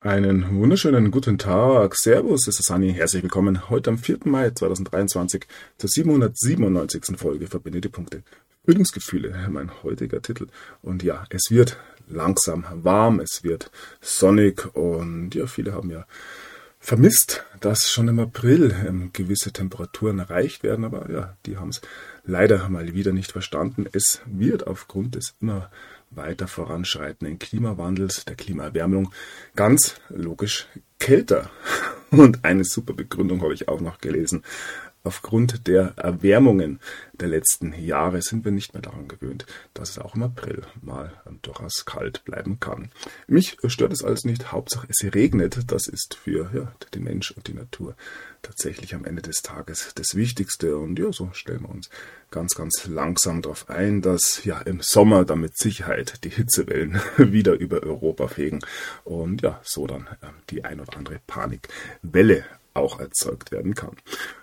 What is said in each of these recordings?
Einen wunderschönen guten Tag. Servus, es ist Sani. Herzlich willkommen heute am 4. Mai 2023 zur 797. Folge Verbinde die Punkte. Frühlingsgefühle, mein heutiger Titel. Und ja, es wird langsam warm, es wird sonnig und ja, viele haben ja vermisst, dass schon im April ähm, gewisse Temperaturen erreicht werden, aber ja, die haben es leider mal wieder nicht verstanden. Es wird aufgrund des immer weiter voranschreitenden Klimawandels, der Klimaerwärmung, ganz logisch kälter. Und eine super Begründung habe ich auch noch gelesen. Aufgrund der Erwärmungen der letzten Jahre sind wir nicht mehr daran gewöhnt, dass es auch im April mal durchaus kalt bleiben kann. Mich stört es alles nicht. Hauptsache es regnet. Das ist für ja, den Mensch und die Natur tatsächlich am Ende des Tages das Wichtigste. Und ja, so stellen wir uns ganz, ganz langsam darauf ein, dass ja im Sommer dann mit Sicherheit die Hitzewellen wieder über Europa fegen und ja, so dann äh, die ein oder andere Panikwelle auch erzeugt werden kann.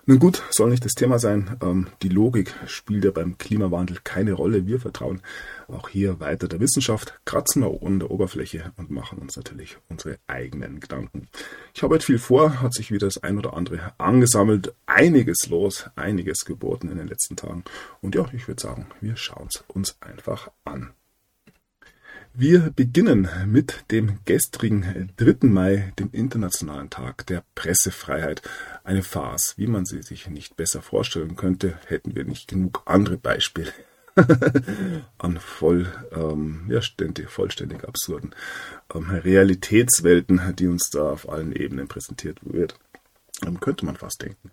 Nun gut, soll nicht das Thema sein. Ähm, die Logik spielt ja beim Klimawandel keine Rolle. Wir vertrauen auch hier weiter der Wissenschaft, kratzen wir an der Oberfläche und machen uns natürlich unsere eigenen Gedanken. Ich habe heute viel vor, hat sich wieder das ein oder andere angesammelt, einiges los, einiges geboten in den letzten Tagen. Und ja, ich würde sagen, wir schauen es uns einfach an. Wir beginnen mit dem gestrigen 3. Mai, dem Internationalen Tag der Pressefreiheit. Eine Farce, wie man sie sich nicht besser vorstellen könnte, hätten wir nicht genug andere Beispiele an voll, ähm, ja, ständig, vollständig absurden ähm, Realitätswelten, die uns da auf allen Ebenen präsentiert wird. Ähm, könnte man fast denken,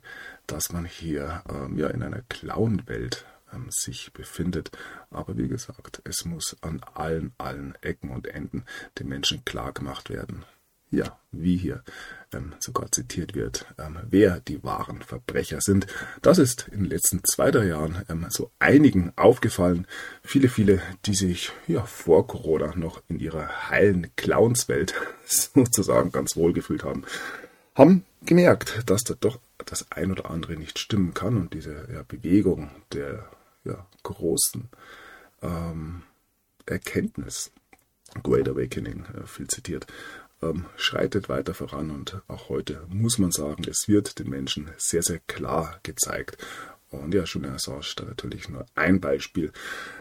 dass man hier ähm, ja in einer Clown-Welt ähm, sich befindet. Aber wie gesagt, es muss an allen, allen Ecken und Enden den Menschen klar gemacht werden. Ja, wie hier ähm, sogar zitiert wird, ähm, wer die wahren Verbrecher sind. Das ist in den letzten zwei, drei Jahren ähm, so einigen aufgefallen. Viele, viele, die sich ja vor Corona noch in ihrer heilen Clownswelt sozusagen ganz wohl gefühlt haben, haben gemerkt, dass da doch das ein oder andere nicht stimmen kann und diese ja, Bewegung der ja, großen ähm, Erkenntnis, Great Awakening, äh, viel zitiert, ähm, schreitet weiter voran und auch heute muss man sagen, es wird den Menschen sehr, sehr klar gezeigt. Und ja, Julian Assange da natürlich nur ein Beispiel.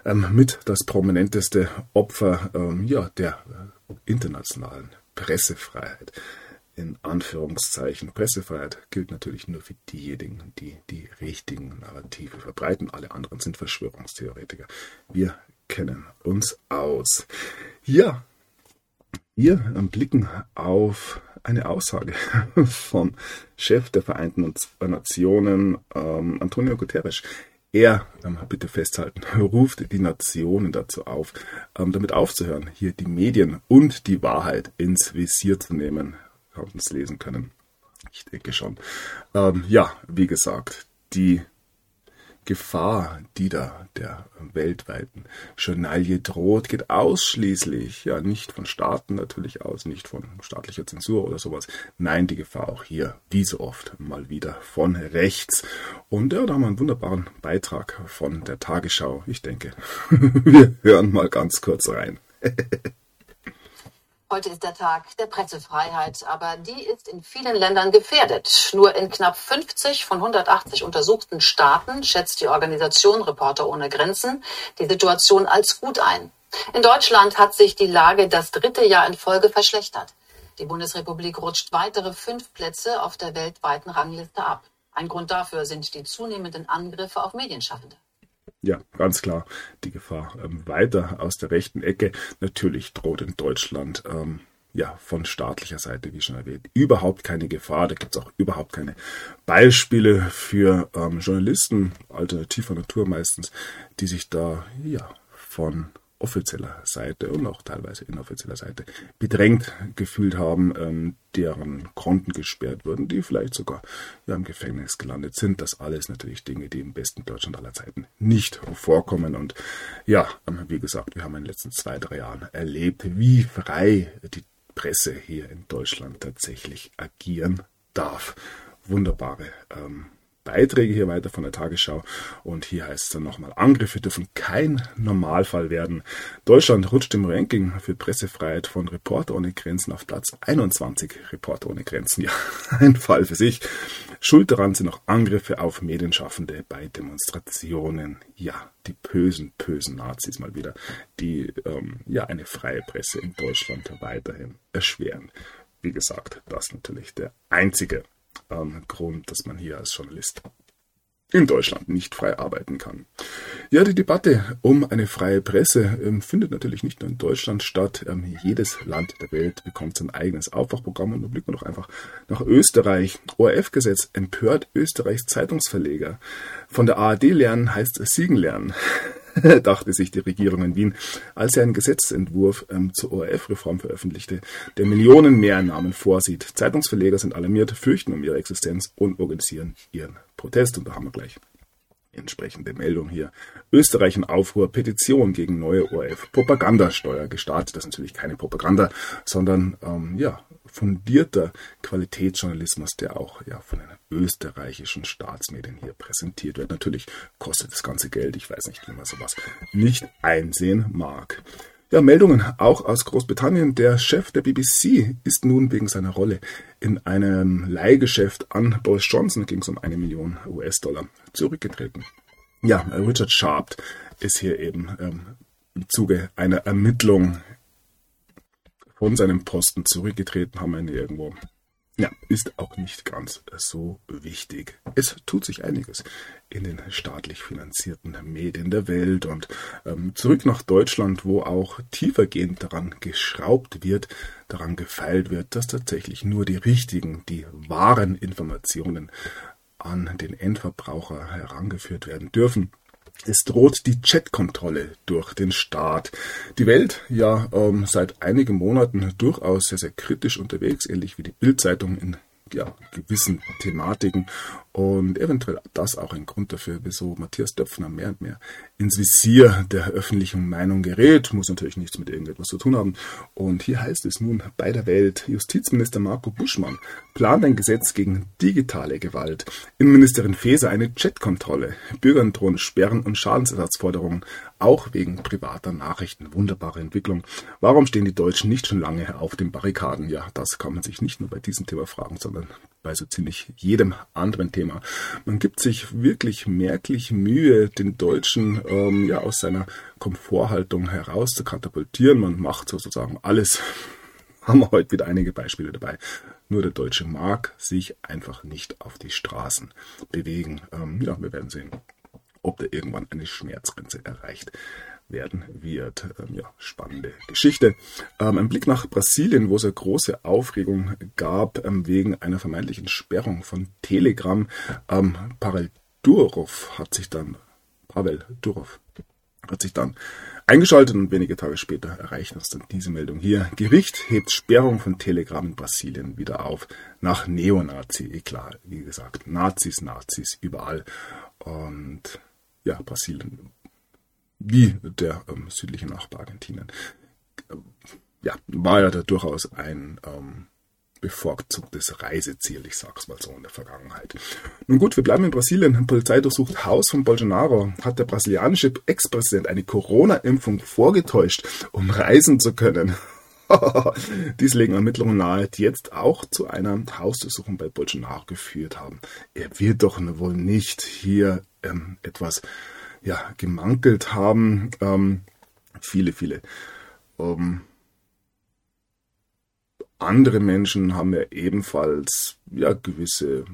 Ähm, mit das prominenteste Opfer ähm, ja, der äh, internationalen Pressefreiheit in Anführungszeichen. Pressefreiheit gilt natürlich nur für diejenigen, die die richtigen Narrative verbreiten. Alle anderen sind Verschwörungstheoretiker. Wir kennen uns aus. Ja, wir blicken auf eine Aussage vom Chef der Vereinten Nationen, ähm, Antonio Guterres. Er, ähm, bitte festhalten, ruft die Nationen dazu auf, ähm, damit aufzuhören, hier die Medien und die Wahrheit ins Visier zu nehmen es lesen können. Ich denke schon. Ähm, ja, wie gesagt, die Gefahr, die da der weltweiten Journalie droht, geht ausschließlich, ja, nicht von Staaten natürlich aus, nicht von staatlicher Zensur oder sowas. Nein, die Gefahr auch hier, wie so oft, mal wieder von rechts. Und ja, da haben wir einen wunderbaren Beitrag von der Tagesschau. Ich denke, wir hören mal ganz kurz rein. Heute ist der Tag der Pressefreiheit, aber die ist in vielen Ländern gefährdet. Nur in knapp 50 von 180 untersuchten Staaten schätzt die Organisation Reporter ohne Grenzen die Situation als gut ein. In Deutschland hat sich die Lage das dritte Jahr in Folge verschlechtert. Die Bundesrepublik rutscht weitere fünf Plätze auf der weltweiten Rangliste ab. Ein Grund dafür sind die zunehmenden Angriffe auf Medienschaffende ja, ganz klar die Gefahr ähm, weiter aus der rechten Ecke. Natürlich droht in Deutschland ähm, ja von staatlicher Seite, wie schon erwähnt, überhaupt keine Gefahr. Da gibt es auch überhaupt keine Beispiele für ähm, Journalisten alternativer Natur meistens, die sich da ja von offizieller Seite und auch teilweise inoffizieller Seite bedrängt gefühlt haben, ähm, deren Konten gesperrt wurden, die vielleicht sogar ja, im Gefängnis gelandet sind. Das alles natürlich Dinge, die im besten Deutschland aller Zeiten nicht vorkommen. Und ja, ähm, wie gesagt, wir haben in den letzten zwei, drei Jahren erlebt, wie frei die Presse hier in Deutschland tatsächlich agieren darf. Wunderbare ähm, Beiträge hier weiter von der Tagesschau. Und hier heißt es dann nochmal, Angriffe dürfen kein Normalfall werden. Deutschland rutscht im Ranking für Pressefreiheit von Reporter ohne Grenzen auf Platz 21. Reporter ohne Grenzen, ja, ein Fall für sich. Schuld daran sind auch Angriffe auf Medienschaffende bei Demonstrationen. Ja, die bösen, bösen Nazis mal wieder, die ähm, ja eine freie Presse in Deutschland weiterhin erschweren. Wie gesagt, das natürlich der einzige ähm, Grund, dass man hier als Journalist in Deutschland nicht frei arbeiten kann. Ja, die Debatte um eine freie Presse ähm, findet natürlich nicht nur in Deutschland statt. Ähm, jedes Land der Welt bekommt sein eigenes Aufwachprogramm und da blicken wir doch einfach nach Österreich. ORF-Gesetz empört Österreichs Zeitungsverleger. Von der ARD lernen heißt Siegen lernen. dachte sich die Regierung in Wien, als er einen Gesetzentwurf ähm, zur ORF-Reform veröffentlichte, der Millionen mehr Namen vorsieht. Zeitungsverleger sind alarmiert, fürchten um ihre Existenz und organisieren ihren Protest. Und da haben wir gleich entsprechende Meldung hier. Österreich in Aufruhr, Petition gegen neue ORF, Propagandasteuer gestartet. Das ist natürlich keine Propaganda, sondern ähm, ja, fundierter Qualitätsjournalismus, der auch ja, von den österreichischen Staatsmedien hier präsentiert wird. Natürlich kostet das ganze Geld. Ich weiß nicht, wie man sowas nicht einsehen mag. Ja, Meldungen auch aus Großbritannien. Der Chef der BBC ist nun wegen seiner Rolle in einem Leihgeschäft an Boris Johnson, ging es um eine Million US-Dollar, zurückgetreten. Ja, Richard Sharp ist hier eben ähm, im Zuge einer Ermittlung von seinem Posten zurückgetreten, haben wir ihn irgendwo ja, ist auch nicht ganz so wichtig. Es tut sich einiges in den staatlich finanzierten Medien der Welt und ähm, zurück nach Deutschland, wo auch tiefergehend daran geschraubt wird, daran gefeilt wird, dass tatsächlich nur die richtigen, die wahren Informationen an den Endverbraucher herangeführt werden dürfen. Es droht die Chatkontrolle durch den Staat. Die Welt, ja ähm, seit einigen Monaten durchaus sehr, sehr kritisch unterwegs, ähnlich wie die Bildzeitung in ja, gewissen Thematiken und eventuell das auch ein Grund dafür, wieso Matthias Döpfner mehr und mehr ins Visier der öffentlichen Meinung gerät. Muss natürlich nichts mit irgendetwas zu tun haben. Und hier heißt es nun bei der Welt, Justizminister Marco Buschmann plant ein Gesetz gegen digitale Gewalt. Innenministerin Faeser eine Chatkontrolle. Bürgern drohen Sperren und Schadensersatzforderungen, auch wegen privater Nachrichten. Wunderbare Entwicklung. Warum stehen die Deutschen nicht schon lange auf den Barrikaden? Ja, das kann man sich nicht nur bei diesem Thema fragen, sondern bei so ziemlich jedem anderen Thema. Man gibt sich wirklich merklich Mühe, den Deutschen ähm, ja aus seiner Komforthaltung heraus zu katapultieren. Man macht sozusagen alles. Haben wir heute wieder einige Beispiele dabei. Nur der Deutsche mag sich einfach nicht auf die Straßen bewegen. Ähm, ja, wir werden sehen, ob der irgendwann eine Schmerzgrenze erreicht werden wird. Ähm, ja, spannende Geschichte. Ähm, ein Blick nach Brasilien, wo es eine große Aufregung gab ähm, wegen einer vermeintlichen Sperrung von Telegram. Ähm, Pavel Durov hat sich dann, Pavel Durov hat sich dann eingeschaltet und wenige Tage später erreicht uns dann diese Meldung hier. Gericht hebt Sperrung von Telegram in Brasilien wieder auf nach Neonazi. Klar, wie gesagt, Nazis, Nazis überall. Und ja, Brasilien wie der ähm, südliche Nachbar Argentinien. Ja, war ja da durchaus ein ähm, bevorzugtes Reiseziel, ich sag's mal so in der Vergangenheit. Nun gut, wir bleiben in Brasilien. Polizei durchsucht Haus von Bolsonaro. Hat der brasilianische Ex-Präsident eine Corona-Impfung vorgetäuscht, um reisen zu können? Dies legen Ermittlungen nahe, die jetzt auch zu einer Hausdurchsuchung bei Bolsonaro geführt haben. Er wird doch wohl nicht hier ähm, etwas ja, gemankelt haben. Ähm, viele, viele ähm, andere Menschen haben ja ebenfalls ja, gewisse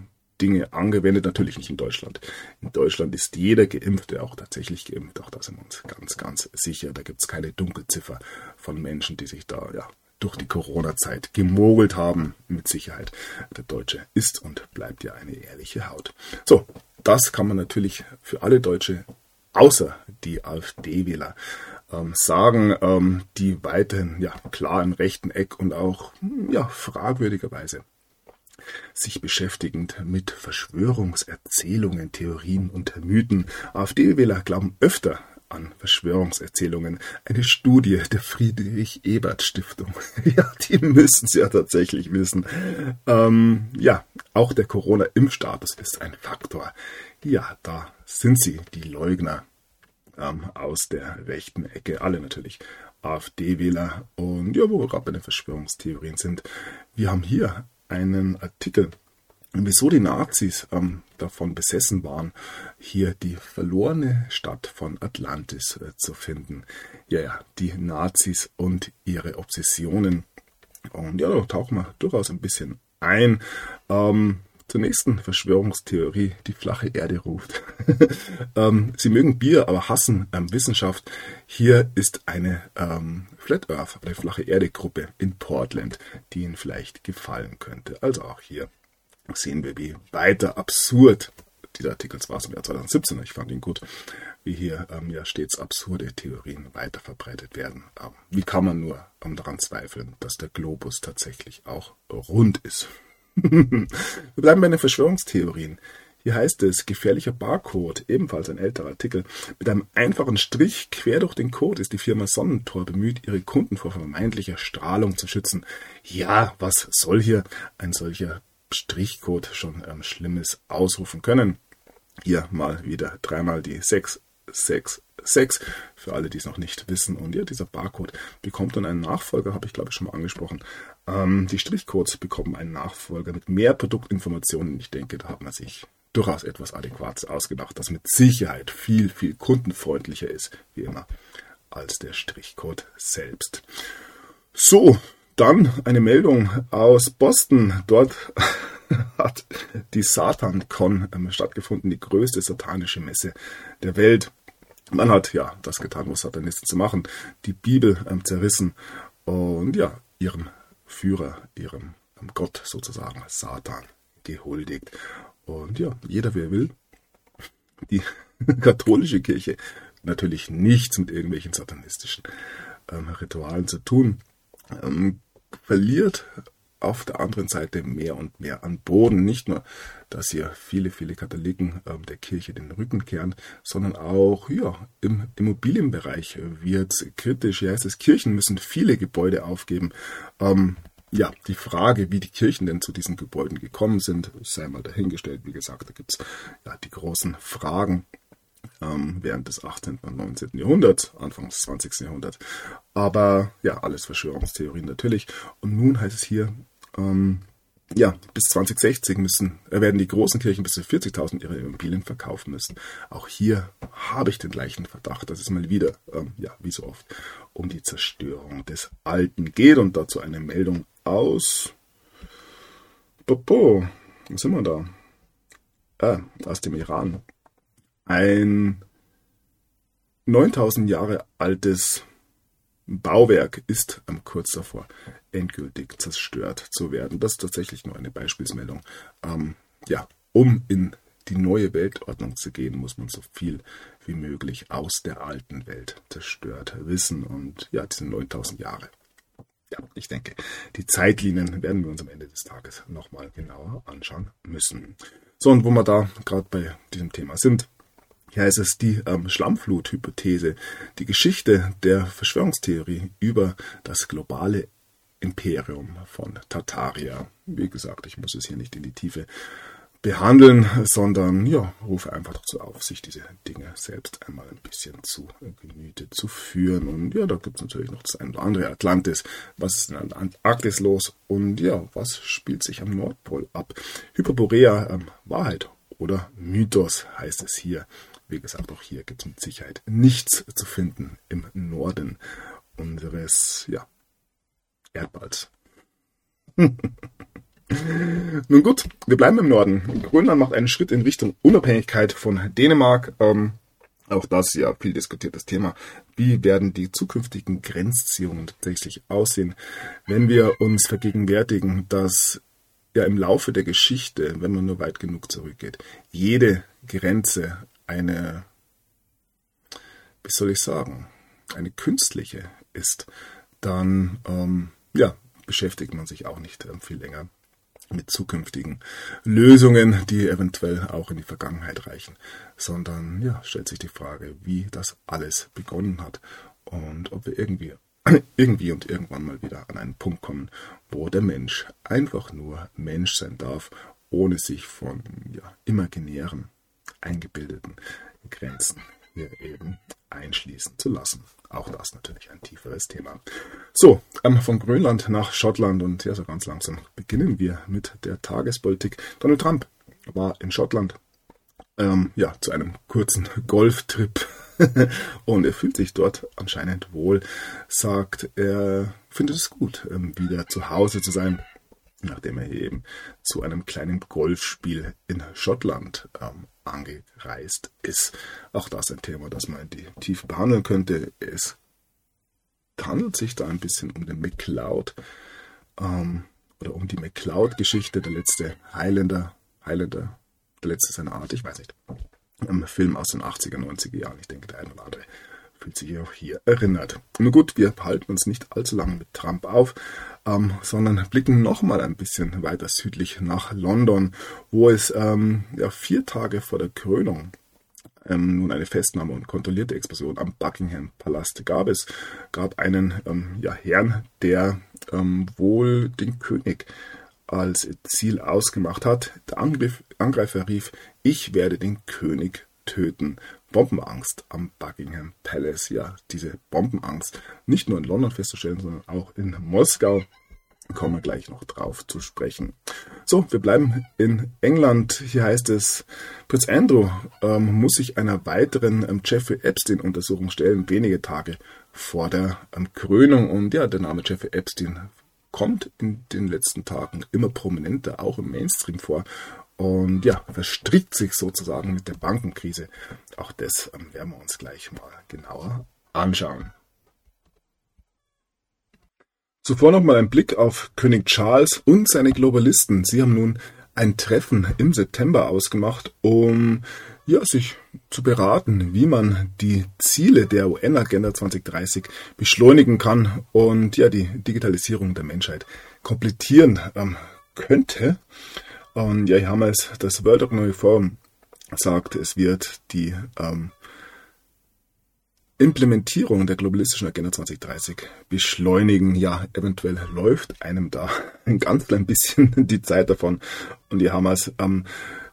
Dinge angewendet, natürlich nicht in Deutschland. In Deutschland ist jeder Geimpfte auch tatsächlich geimpft, auch da sind wir uns ganz, ganz sicher. Da gibt es keine Dunkelziffer von Menschen, die sich da ja durch die Corona-Zeit gemogelt haben. Mit Sicherheit. Der Deutsche ist und bleibt ja eine ehrliche Haut. So, das kann man natürlich für alle Deutsche außer die AfD-Wähler ähm, sagen, ähm, die weiterhin ja klar im rechten Eck und auch ja fragwürdigerweise sich beschäftigend mit Verschwörungserzählungen, Theorien und Mythen. AfD-Wähler glauben öfter an Verschwörungserzählungen. Eine Studie der Friedrich-Ebert-Stiftung. ja, die müssen es ja tatsächlich wissen. Ähm, ja, auch der Corona-Impfstatus ist ein Faktor. Ja, da sind sie, die Leugner ähm, aus der rechten Ecke. Alle natürlich AfD-Wähler. Und ja, wo wir gerade bei den Verschwörungstheorien sind. Wir haben hier einen Artikel wieso die Nazis ähm, davon besessen waren, hier die verlorene Stadt von Atlantis äh, zu finden. Ja, ja, die Nazis und ihre Obsessionen. Und ja, da tauchen wir durchaus ein bisschen ein. Ähm, zur nächsten Verschwörungstheorie, die flache Erde ruft. ähm, sie mögen Bier, aber hassen ähm, Wissenschaft. Hier ist eine ähm, Flat Earth, eine flache Erde Gruppe in Portland, die Ihnen vielleicht gefallen könnte. Also auch hier sehen wir, wie weiter absurd dieser Artikel war es im Jahr 2017, ich fand ihn gut, wie hier ähm, ja stets absurde Theorien weiter verbreitet werden. Ähm, wie kann man nur ähm, daran zweifeln, dass der Globus tatsächlich auch rund ist? Wir bleiben bei den Verschwörungstheorien. Hier heißt es, gefährlicher Barcode, ebenfalls ein älterer Artikel. Mit einem einfachen Strich quer durch den Code ist die Firma Sonnentor bemüht, ihre Kunden vor vermeintlicher Strahlung zu schützen. Ja, was soll hier ein solcher Strichcode schon ähm, Schlimmes ausrufen können. Hier mal wieder dreimal die 666 für alle, die es noch nicht wissen. Und ja, dieser Barcode bekommt dann einen Nachfolger, habe ich glaube ich schon mal angesprochen. Ähm, die Strichcodes bekommen einen Nachfolger mit mehr Produktinformationen. Ich denke, da hat man sich durchaus etwas Adäquates ausgedacht, das mit Sicherheit viel, viel kundenfreundlicher ist, wie immer, als der Strichcode selbst. So, dann eine Meldung aus Boston. Dort hat die SatanCon ähm, stattgefunden, die größte satanische Messe der Welt. Man hat ja das getan, was Satanisten zu machen, die Bibel ähm, zerrissen und ja, ihrem Führer, ihrem Gott sozusagen, Satan, gehuldigt. Und ja, jeder, wer will, die katholische Kirche natürlich nichts mit irgendwelchen satanistischen ähm, Ritualen zu tun ähm, verliert auf der anderen Seite mehr und mehr an Boden. Nicht nur, dass hier viele, viele Katholiken äh, der Kirche den Rücken kehren, sondern auch ja, im Immobilienbereich wird kritisch. Hier heißt es, Kirchen müssen viele Gebäude aufgeben. Ähm, ja, die Frage, wie die Kirchen denn zu diesen Gebäuden gekommen sind, sei mal dahingestellt. Wie gesagt, da gibt es ja die großen Fragen ähm, während des 18. und 19. Jahrhunderts, Anfang des 20. Jahrhunderts. Aber ja, alles Verschwörungstheorien natürlich. Und nun heißt es hier, ähm, ja, bis 2060 müssen, äh, werden die großen Kirchen bis zu 40.000 ihre Immobilien verkaufen müssen. Auch hier habe ich den gleichen Verdacht, dass es mal wieder, ähm, ja, wie so oft, um die Zerstörung des Alten geht. Und dazu eine Meldung aus. Popo, wo sind wir da? Ah, aus dem Iran ein 9000 Jahre altes Bauwerk ist am kurz davor endgültig zerstört zu werden. Das ist tatsächlich nur eine Beispielsmeldung. Ähm, ja, um in die neue Weltordnung zu gehen, muss man so viel wie möglich aus der alten Welt zerstört wissen. Und ja, diese 9000 Jahre. Ja, ich denke, die Zeitlinien werden wir uns am Ende des Tages nochmal genauer anschauen müssen. So, und wo wir da gerade bei diesem Thema sind, hier heißt es die ähm, Schlammflut-Hypothese, die Geschichte der Verschwörungstheorie über das globale Imperium von Tartaria. Wie gesagt, ich muss es hier nicht in die Tiefe behandeln, sondern ja, rufe einfach dazu auf, sich diese Dinge selbst einmal ein bisschen zu Gemüte zu führen. Und ja, da gibt es natürlich noch das ein oder andere Atlantis. Was ist in der Antarktis los? Und ja, was spielt sich am Nordpol ab? Hyperborea, ähm, Wahrheit oder Mythos heißt es hier. Wie gesagt, auch hier gibt es mit Sicherheit nichts zu finden im Norden unseres ja, Erdballs. Nun gut, wir bleiben im Norden. Grönland macht einen Schritt in Richtung Unabhängigkeit von Dänemark. Ähm, auch das ja viel diskutiertes Thema. Wie werden die zukünftigen Grenzziehungen tatsächlich aussehen, wenn wir uns vergegenwärtigen, dass ja im Laufe der Geschichte, wenn man nur weit genug zurückgeht, jede Grenze eine, wie soll ich sagen, eine künstliche ist, dann ähm, ja, beschäftigt man sich auch nicht ähm, viel länger mit zukünftigen Lösungen, die eventuell auch in die Vergangenheit reichen, sondern ja, stellt sich die Frage, wie das alles begonnen hat und ob wir irgendwie irgendwie und irgendwann mal wieder an einen Punkt kommen, wo der Mensch einfach nur Mensch sein darf, ohne sich von ja, imaginären, eingebildeten Grenzen hier eben einschließen zu lassen. Auch das natürlich ein tieferes Thema. So, ähm, von Grönland nach Schottland und ja, so ganz langsam beginnen wir mit der Tagespolitik. Donald Trump war in Schottland, ähm, ja, zu einem kurzen Golftrip und er fühlt sich dort anscheinend wohl, sagt, er findet es gut, ähm, wieder zu Hause zu sein, nachdem er eben zu einem kleinen Golfspiel in Schottland ähm, angereist ist. Auch das ein Thema, das man in die Tiefe behandeln könnte. Es handelt sich da ein bisschen um den McCloud ähm, oder um die McCloud-Geschichte, der letzte Highlander, Highlander, der letzte seiner Art, ich weiß nicht. Ein Film aus den 80er, 90er Jahren. Ich denke, der eine oder andere fühlt sich auch hier erinnert. Nun gut, wir halten uns nicht allzu lange mit Trump auf, ähm, sondern blicken nochmal ein bisschen weiter südlich nach London, wo es ähm, ja, vier Tage vor der Krönung ähm, nun eine Festnahme und kontrollierte Explosion am Buckingham Palast gab. Es gab einen ähm, ja, Herrn, der ähm, wohl den König als Ziel ausgemacht hat. Der Angriff, Angreifer rief, ich werde den König töten. Bombenangst am Buckingham Palace. Ja, diese Bombenangst nicht nur in London festzustellen, sondern auch in Moskau. Kommen wir gleich noch drauf zu sprechen. So, wir bleiben in England. Hier heißt es, Prinz Andrew ähm, muss sich einer weiteren ähm, Jeffrey Epstein-Untersuchung stellen, wenige Tage vor der ähm, Krönung. Und ja, der Name Jeffrey Epstein kommt in den letzten Tagen immer prominenter, auch im Mainstream vor und ja, verstrickt sich sozusagen mit der Bankenkrise. Auch das ähm, werden wir uns gleich mal genauer anschauen. Zuvor nochmal ein Blick auf König Charles und seine Globalisten. Sie haben nun ein Treffen im September ausgemacht, um ja, sich zu beraten, wie man die Ziele der UN-Agenda 2030 beschleunigen kann und ja, die Digitalisierung der Menschheit komplettieren ähm, könnte. Und ja, hier haben wir es, das World Economic Forum sagt, es wird die ähm, Implementierung der globalistischen Agenda 2030 beschleunigen. Ja, eventuell läuft einem da ein ganz klein bisschen die Zeit davon. Und hier haben wir es. Ähm,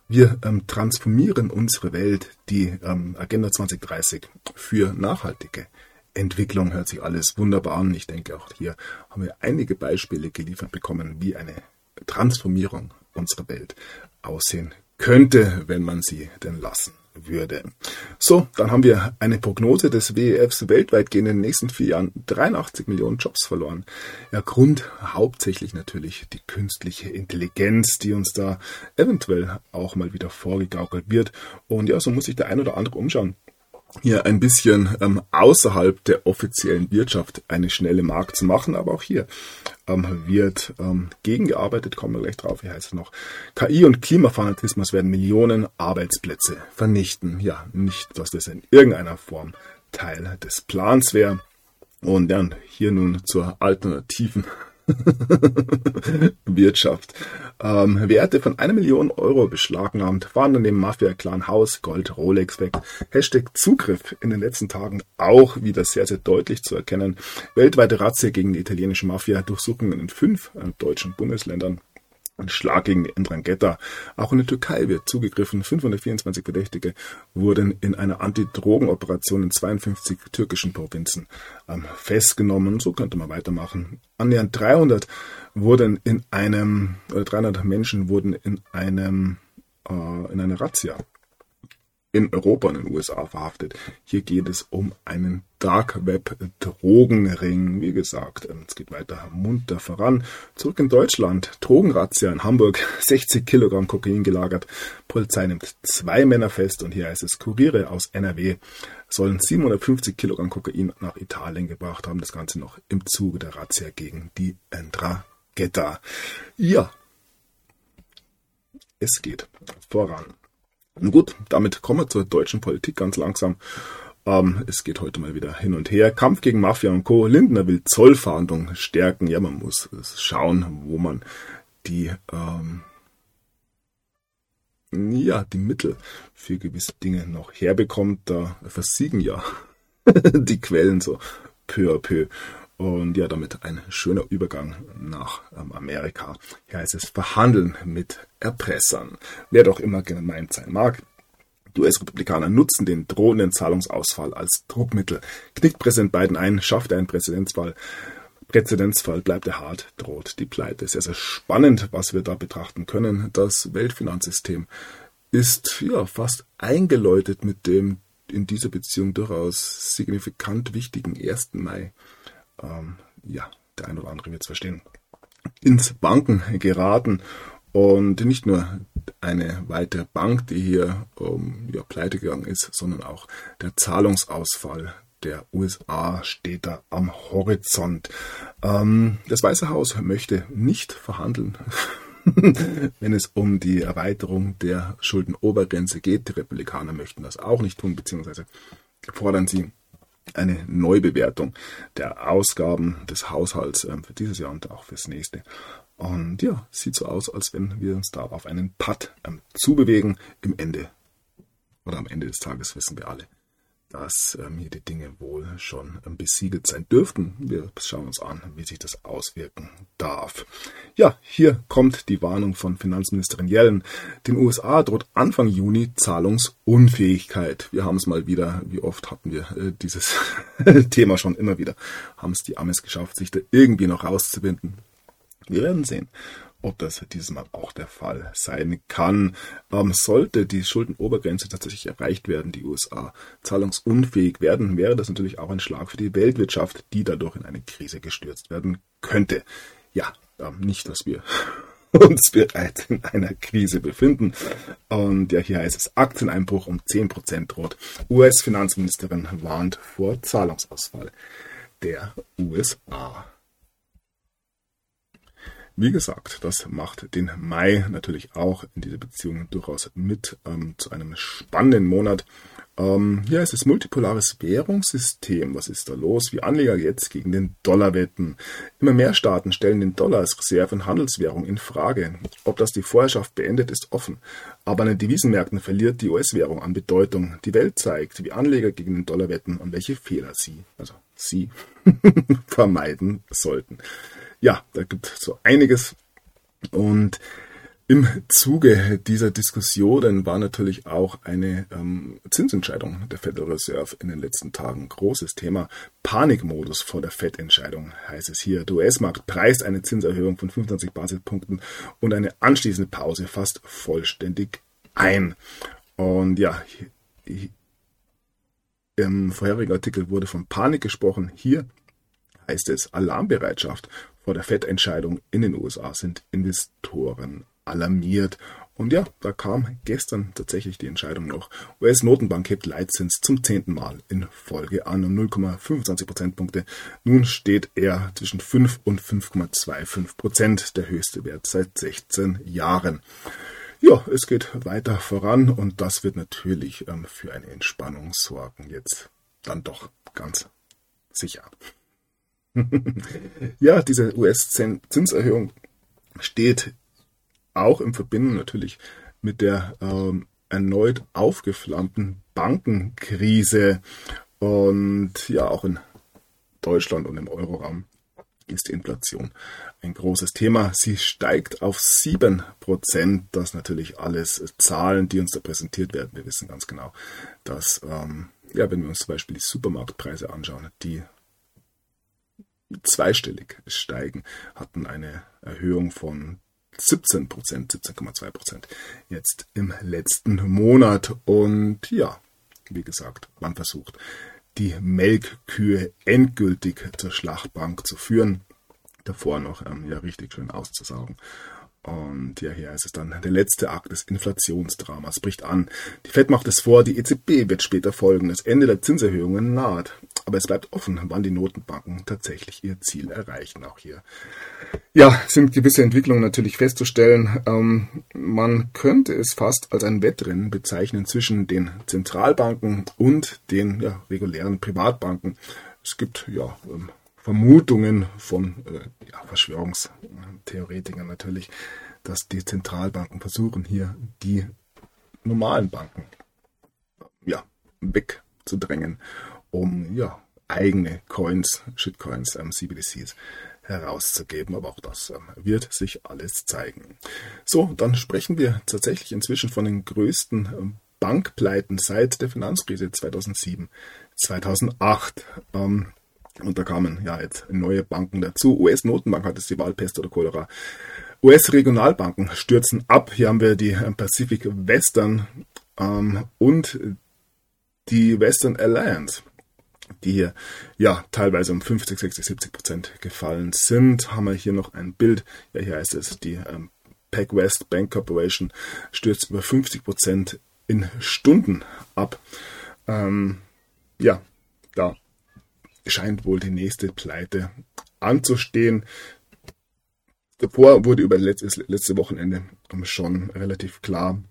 wir ähm, transformieren unsere Welt, die ähm, Agenda 2030 für nachhaltige Entwicklung hört sich alles wunderbar an. Ich denke, auch hier haben wir einige Beispiele geliefert bekommen, wie eine Transformierung unserer Welt aussehen könnte, wenn man sie denn lassen würde. So, dann haben wir eine Prognose des WEFs weltweit gehen in den nächsten vier Jahren 83 Millionen Jobs verloren. Ja, Grund hauptsächlich natürlich die künstliche Intelligenz, die uns da eventuell auch mal wieder vorgegaukelt wird. Und ja, so muss sich der ein oder andere umschauen hier ein bisschen ähm, außerhalb der offiziellen Wirtschaft eine schnelle Markt zu machen. Aber auch hier ähm, wird ähm, gegengearbeitet, kommen wir gleich drauf, wie heißt es noch. KI und Klimafanatismus werden Millionen Arbeitsplätze vernichten. Ja, nicht, dass das in irgendeiner Form Teil des Plans wäre. Und dann hier nun zur alternativen Wirtschaft. Ähm, Werte von einer Million Euro beschlagnahmt, fahren dann dem Mafia-Clan Haus, Gold, Rolex weg. Hashtag Zugriff in den letzten Tagen auch wieder sehr, sehr deutlich zu erkennen. Weltweite Razzia gegen die italienische Mafia, Durchsuchungen in fünf äh, deutschen Bundesländern. Ein Schlag gegen die. Auch in der Türkei wird zugegriffen. 524 Verdächtige wurden in einer Antidrogenoperation in 52 türkischen Provinzen ähm, festgenommen. So könnte man weitermachen. Annähernd 300 wurden in einem, oder 300 Menschen wurden in einem, äh, in einer Razzia in Europa und in den USA verhaftet. Hier geht es um einen Dark Web Drogenring. Wie gesagt, ähm, es geht weiter munter voran. Zurück in Deutschland. Drogenrazzia in Hamburg. 60 Kilogramm Kokain gelagert. Polizei nimmt zwei Männer fest und hier heißt es Kuriere aus NRW sollen 750 Kilogramm Kokain nach Italien gebracht haben. Das Ganze noch im Zuge der Razzia gegen die Endragetta. Ja. Es geht voran. Nun gut, damit kommen wir zur deutschen Politik ganz langsam. Ähm, es geht heute mal wieder hin und her. Kampf gegen Mafia und Co. Lindner will Zollfahndung stärken. Ja, man muss schauen, wo man die ähm, ja, die Mittel für gewisse Dinge noch herbekommt, da versiegen ja die Quellen so peu à peu. Und ja, damit ein schöner Übergang nach ähm, Amerika. Hier heißt es Verhandeln mit Erpressern. Wer doch immer gemeint sein mag. Die US-Republikaner nutzen den drohenden Zahlungsausfall als Druckmittel. Knickt Präsident Biden ein, schafft er einen Präzedenzfall. Präzedenzfall bleibt er hart, droht die Pleite. Sehr, sehr spannend, was wir da betrachten können. Das Weltfinanzsystem ist ja fast eingeläutet mit dem in dieser Beziehung durchaus signifikant wichtigen 1. Mai ähm, ja, der ein oder andere wird es verstehen, ins Banken geraten. Und nicht nur eine weitere Bank, die hier ähm, ja, pleite gegangen ist, sondern auch der Zahlungsausfall der USA steht da am Horizont. Ähm, das Weiße Haus möchte nicht verhandeln, wenn es um die Erweiterung der Schuldenobergrenze geht. Die Republikaner möchten das auch nicht tun, beziehungsweise fordern sie eine Neubewertung der Ausgaben des Haushalts ähm, für dieses Jahr und auch fürs nächste. Und ja, sieht so aus, als wenn wir uns da auf einen Putt ähm, zubewegen. Im Ende oder am Ende des Tages wissen wir alle, dass ähm, hier die Dinge wohl schon ähm, besiegelt sein dürften. Wir schauen uns an, wie sich das auswirken darf. Ja, hier kommt die Warnung von Finanzministerin Yellen. Den USA droht Anfang Juni Zahlungsunfähigkeit. Wir haben es mal wieder, wie oft hatten wir äh, dieses Thema schon immer wieder, haben es die Amis geschafft, sich da irgendwie noch rauszubinden. Wir werden sehen ob das dieses Mal auch der Fall sein kann. Ähm, sollte die Schuldenobergrenze tatsächlich erreicht werden, die USA zahlungsunfähig werden, wäre das natürlich auch ein Schlag für die Weltwirtschaft, die dadurch in eine Krise gestürzt werden könnte. Ja, ähm, nicht, dass wir uns bereits in einer Krise befinden. Und ja, hier heißt es Aktieneinbruch um 10% droht. US-Finanzministerin warnt vor Zahlungsausfall der USA. Wie gesagt, das macht den Mai natürlich auch in dieser Beziehung durchaus mit ähm, zu einem spannenden Monat. Ähm, hier ist das multipolares Währungssystem. Was ist da los? Wie Anleger jetzt gegen den Dollar wetten. Immer mehr Staaten stellen den Dollar als Reserve- und Handelswährung in Frage. Ob das die Vorherrschaft beendet, ist offen. Aber an den Devisenmärkten verliert die US-Währung an Bedeutung. Die Welt zeigt, wie Anleger gegen den Dollar wetten und welche Fehler sie, also sie, vermeiden sollten ja, da gibt es so einiges. Und im Zuge dieser Diskussionen war natürlich auch eine ähm, Zinsentscheidung der Federal Reserve in den letzten Tagen großes Thema. Panikmodus vor der FED-Entscheidung heißt es hier. Der US-Markt preist eine Zinserhöhung von 25 Basispunkten und eine anschließende Pause fast vollständig ein. Und ja, im vorherigen Artikel wurde von Panik gesprochen. Hier heißt es Alarmbereitschaft vor der FED-Entscheidung in den USA sind Investoren alarmiert. Und ja, da kam gestern tatsächlich die Entscheidung noch. US-Notenbank hebt Leitzins zum zehnten Mal in Folge an um 0,25 Prozentpunkte. Nun steht er zwischen 5 und 5,25 Prozent, der höchste Wert seit 16 Jahren. Ja, es geht weiter voran und das wird natürlich ähm, für eine Entspannung sorgen. Jetzt dann doch ganz sicher. ja, diese US-Zinserhöhung steht auch in Verbindung natürlich mit der ähm, erneut aufgeflammten Bankenkrise. Und ja, auch in Deutschland und im Euroraum ist die Inflation ein großes Thema. Sie steigt auf 7%. Das natürlich alles Zahlen, die uns da präsentiert werden. Wir wissen ganz genau, dass, ähm, ja, wenn wir uns zum Beispiel die Supermarktpreise anschauen, die zweistellig steigen, hatten eine Erhöhung von 17 Prozent, 17,2 Prozent jetzt im letzten Monat. Und ja, wie gesagt, man versucht, die Melkkühe endgültig zur Schlachtbank zu führen. Davor noch ähm, ja richtig schön auszusaugen. Und ja, hier ist es dann, der letzte Akt des Inflationsdramas bricht an. Die Fed macht es vor, die EZB wird später folgen. Das Ende der Zinserhöhungen naht. Aber es bleibt offen, wann die Notenbanken tatsächlich ihr Ziel erreichen. Auch hier. Ja, sind gewisse Entwicklungen natürlich festzustellen. Ähm, man könnte es fast als ein Wettrennen bezeichnen zwischen den Zentralbanken und den ja, regulären Privatbanken. Es gibt ja ähm, Vermutungen von äh, ja, Verschwörungstheoretikern natürlich, dass die Zentralbanken versuchen, hier die normalen Banken ja, wegzudrängen, um ja, eigene Coins, Shitcoins, ähm, CBDCs herauszugeben. Aber auch das ähm, wird sich alles zeigen. So, dann sprechen wir tatsächlich inzwischen von den größten ähm, Bankpleiten seit der Finanzkrise 2007, 2008. Ähm, und da kamen ja jetzt neue Banken dazu. US-Notenbank hat es die Wahlpest oder Cholera. US-Regionalbanken stürzen ab. Hier haben wir die äh, Pacific Western ähm, und die Western Alliance, die hier ja teilweise um 50, 60, 70 Prozent gefallen sind. Haben wir hier noch ein Bild. Ja, hier heißt es, die ähm, PacWest Bank Corporation stürzt über 50 Prozent in Stunden ab. Ähm, ja, da scheint wohl die nächste Pleite anzustehen. Davor wurde über letztes, letzte Wochenende schon relativ klar,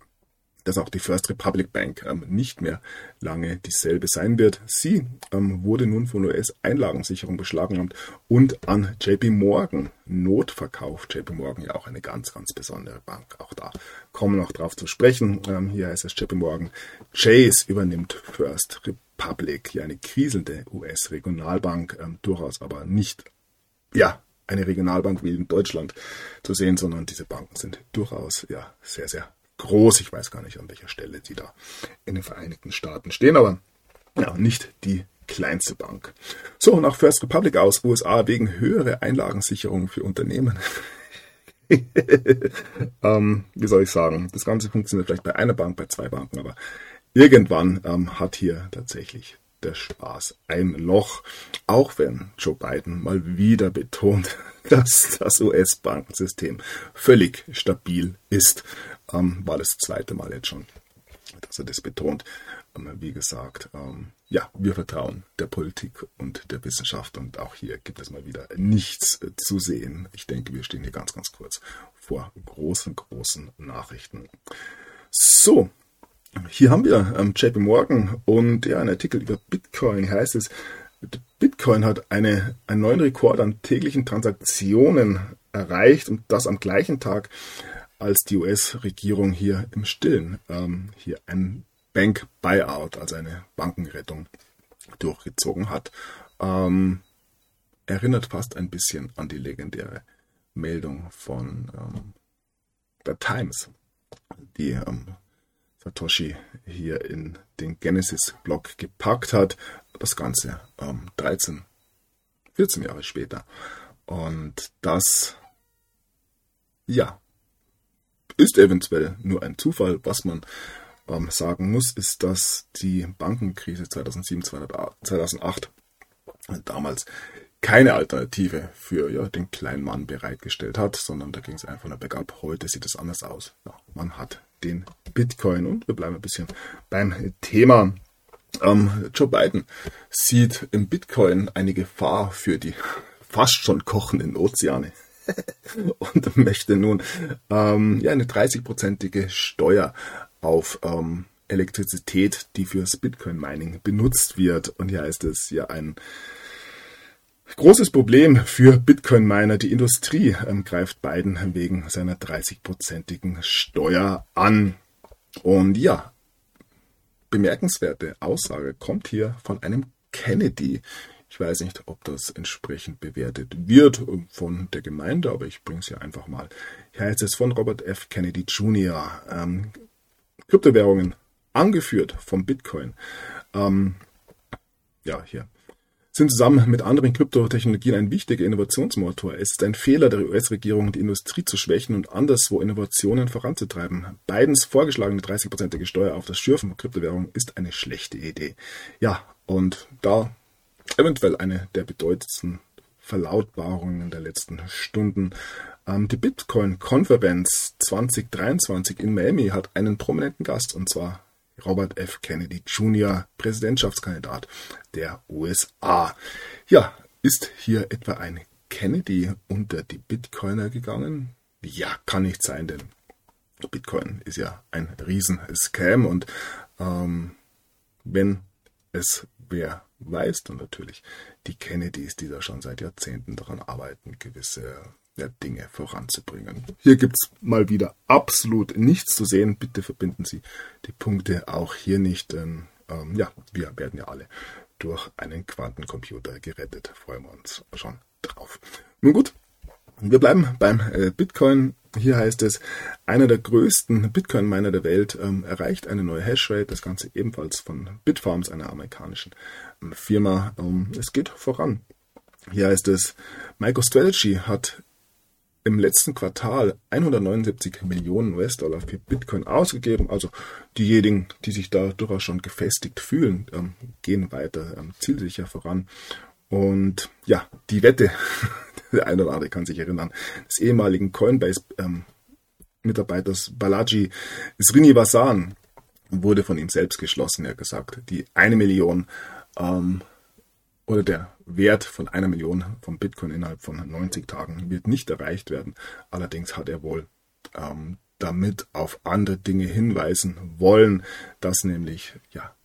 dass auch die First Republic Bank ähm, nicht mehr lange dieselbe sein wird. Sie ähm, wurde nun von US-Einlagensicherung beschlagnahmt und an JP Morgan notverkauft. JP Morgan ja auch eine ganz, ganz besondere Bank. Auch da kommen wir noch drauf zu sprechen. Ähm, hier heißt es JP Morgan. Chase übernimmt First Republic, ja eine kriselnde US-Regionalbank, ähm, durchaus aber nicht, ja, eine Regionalbank wie in Deutschland zu sehen, sondern diese Banken sind durchaus ja sehr, sehr groß. Ich weiß gar nicht, an welcher Stelle sie da in den Vereinigten Staaten stehen, aber ja, nicht die kleinste Bank. So, nach First Republic aus USA wegen höhere Einlagensicherung für Unternehmen. ähm, wie soll ich sagen? Das Ganze funktioniert vielleicht bei einer Bank, bei zwei Banken, aber irgendwann ähm, hat hier tatsächlich der Spaß ein Loch, auch wenn Joe Biden mal wieder betont, dass das US-Bankensystem völlig stabil ist. Ähm, war das zweite Mal jetzt schon, dass er das betont. Ähm, wie gesagt, ähm, ja, wir vertrauen der Politik und der Wissenschaft und auch hier gibt es mal wieder nichts äh, zu sehen. Ich denke, wir stehen hier ganz, ganz kurz vor großen, großen Nachrichten. So, hier haben wir ähm, JP Morgan und ja, ein Artikel über Bitcoin heißt es, Bitcoin hat eine, einen neuen Rekord an täglichen Transaktionen erreicht und das am gleichen Tag, als die US-Regierung hier im Stillen ähm, hier ein Bank Buyout, also eine Bankenrettung, durchgezogen hat. Ähm, erinnert fast ein bisschen an die legendäre Meldung von ähm, der Times, die ähm, Satoshi hier in den Genesis-Block gepackt hat. Das Ganze ähm, 13, 14 Jahre später. Und das, ja, ist eventuell nur ein Zufall. Was man ähm, sagen muss, ist, dass die Bankenkrise 2007, 2008 damals keine Alternative für ja, den kleinen Mann bereitgestellt hat, sondern da ging es einfach nur bergab. Heute sieht es anders aus. Ja, man hat den Bitcoin und wir bleiben ein bisschen beim Thema. Ähm, Joe Biden sieht im Bitcoin eine Gefahr für die fast schon kochenden Ozeane und möchte nun ähm, ja, eine 30-prozentige Steuer auf ähm, Elektrizität, die fürs Bitcoin-Mining benutzt wird. Und hier heißt es ja ein Großes Problem für Bitcoin-Miner. Die Industrie ähm, greift Biden wegen seiner 30-prozentigen Steuer an. Und ja, bemerkenswerte Aussage kommt hier von einem Kennedy. Ich weiß nicht, ob das entsprechend bewertet wird von der Gemeinde, aber ich bringe es hier einfach mal. Hier heißt es von Robert F. Kennedy Jr. Ähm, Kryptowährungen angeführt vom Bitcoin. Ähm, ja, hier sind zusammen mit anderen Kryptotechnologien ein wichtiger Innovationsmotor. Es ist ein Fehler der US-Regierung, die Industrie zu schwächen und anderswo Innovationen voranzutreiben. Bidens vorgeschlagene 30-prozentige Steuer auf das Schürfen von Kryptowährungen ist eine schlechte Idee. Ja, und da eventuell eine der bedeutendsten Verlautbarungen der letzten Stunden. Ähm, die Bitcoin-Konferenz 2023 in Miami hat einen prominenten Gast, und zwar Robert F. Kennedy Jr., Präsidentschaftskandidat der USA. Ja, ist hier etwa ein Kennedy unter die Bitcoiner gegangen? Ja, kann nicht sein, denn Bitcoin ist ja ein Riesen-Scam und ähm, wenn es wer weiß dann natürlich die Kennedys, die da schon seit Jahrzehnten daran arbeiten, gewisse ja, Dinge voranzubringen. Hier gibt's mal wieder absolut nichts zu sehen. Bitte verbinden Sie die Punkte auch hier nicht. Denn, ähm, ja, wir werden ja alle durch einen Quantencomputer gerettet. Freuen wir uns schon drauf. Nun gut, wir bleiben beim äh, Bitcoin. Hier heißt es, einer der größten Bitcoin-Miner der Welt ähm, erreicht eine neue Hashrate. Das Ganze ebenfalls von Bitfarms, einer amerikanischen ähm, Firma. Ähm, es geht voran. Hier heißt es, MicroStrategy hat im letzten Quartal 179 Millionen US-Dollar für Bitcoin ausgegeben. Also diejenigen, die sich da durchaus schon gefestigt fühlen, ähm, gehen weiter ähm, zielsicher voran. Und ja, die Wette, der eine oder andere kann sich erinnern, des ehemaligen Coinbase-Mitarbeiters ähm, Balaji Srinivasan wurde von ihm selbst geschlossen. Er hat gesagt, die eine Million ähm, oder der Wert von einer Million vom Bitcoin innerhalb von 90 Tagen wird nicht erreicht werden. Allerdings hat er wohl ähm, damit auf andere Dinge hinweisen wollen, dass nämlich ja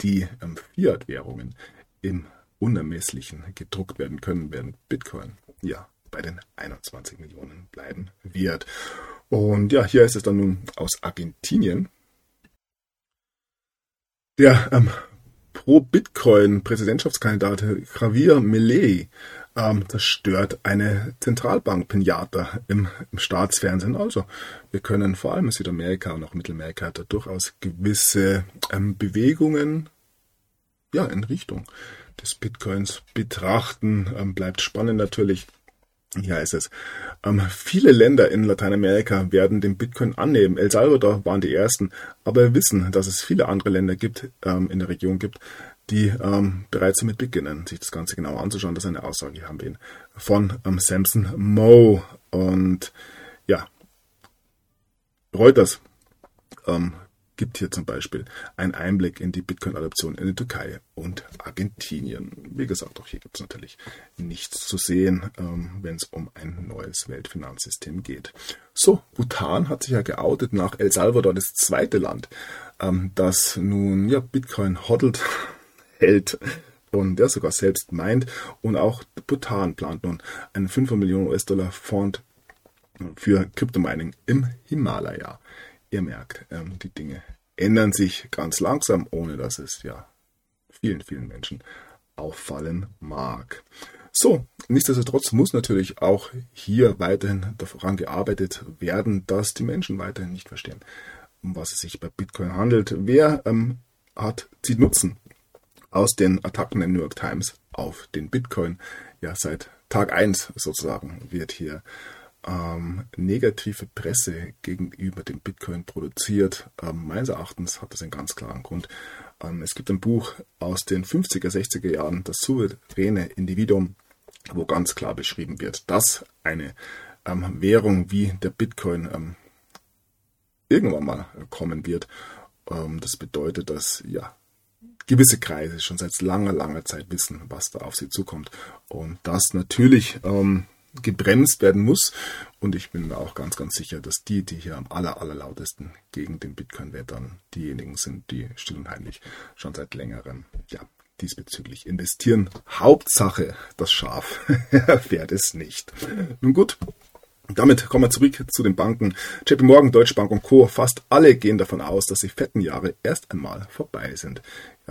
die ähm, Fiat-Währungen im Unermesslichen gedruckt werden können, während Bitcoin ja bei den 21 Millionen bleiben wird. Und ja, hier ist es dann nun aus Argentinien. Der ähm, Pro-Bitcoin-Präsidentschaftskandidat Javier Milei ähm, zerstört eine Zentralbank-Pinata im, im, Staatsfernsehen. Also wir können vor allem in Südamerika und auch Mittelamerika da durchaus gewisse ähm, Bewegungen ja, in Richtung des Bitcoins betrachten. Ähm, bleibt spannend natürlich. Hier heißt es, ähm, viele Länder in Lateinamerika werden den Bitcoin annehmen. El Salvador waren die ersten, aber wir wissen, dass es viele andere Länder gibt, ähm, in der Region gibt, die ähm, bereits damit beginnen, sich das Ganze genauer anzuschauen. Das ist eine Aussage, haben wir ihn von ähm, Samson Moe. Und ja, Reuters ähm, gibt hier zum Beispiel einen Einblick in die Bitcoin-Adoption in der Türkei und Argentinien. Wie gesagt, auch hier gibt es natürlich nichts zu sehen, ähm, wenn es um ein neues Weltfinanzsystem geht. So, Bhutan hat sich ja geoutet nach El Salvador, das zweite Land, ähm, das nun ja Bitcoin hoddelt, hält und der sogar selbst meint. Und auch Bhutan plant nun einen 5 Millionen US-Dollar Fonds für Crypto-Mining im Himalaya ihr merkt, ähm, die Dinge ändern sich ganz langsam, ohne dass es ja vielen, vielen Menschen auffallen mag. So, nichtsdestotrotz muss natürlich auch hier weiterhin daran gearbeitet werden, dass die Menschen weiterhin nicht verstehen, um was es sich bei Bitcoin handelt. Wer ähm, hat, zieht Nutzen aus den Attacken der New York Times auf den Bitcoin? Ja, seit Tag 1 sozusagen wird hier ähm, negative Presse gegenüber dem Bitcoin produziert. Ähm, meines Erachtens hat das einen ganz klaren Grund. Ähm, es gibt ein Buch aus den 50er, 60er Jahren, das souveräne Individuum, wo ganz klar beschrieben wird, dass eine ähm, Währung wie der Bitcoin ähm, irgendwann mal kommen wird. Ähm, das bedeutet, dass ja gewisse Kreise schon seit langer, langer Zeit wissen, was da auf sie zukommt. Und das natürlich gebremst werden muss. Und ich bin mir auch ganz, ganz sicher, dass die, die hier am aller, allerlautesten gegen den Bitcoin wettern, diejenigen sind, die still und heimlich schon seit längerem, ja, diesbezüglich investieren. Hauptsache, das Schaf erfährt es nicht. Nun gut, damit kommen wir zurück zu den Banken. JP Morgan, Deutsche Bank und Co. Fast alle gehen davon aus, dass die fetten Jahre erst einmal vorbei sind.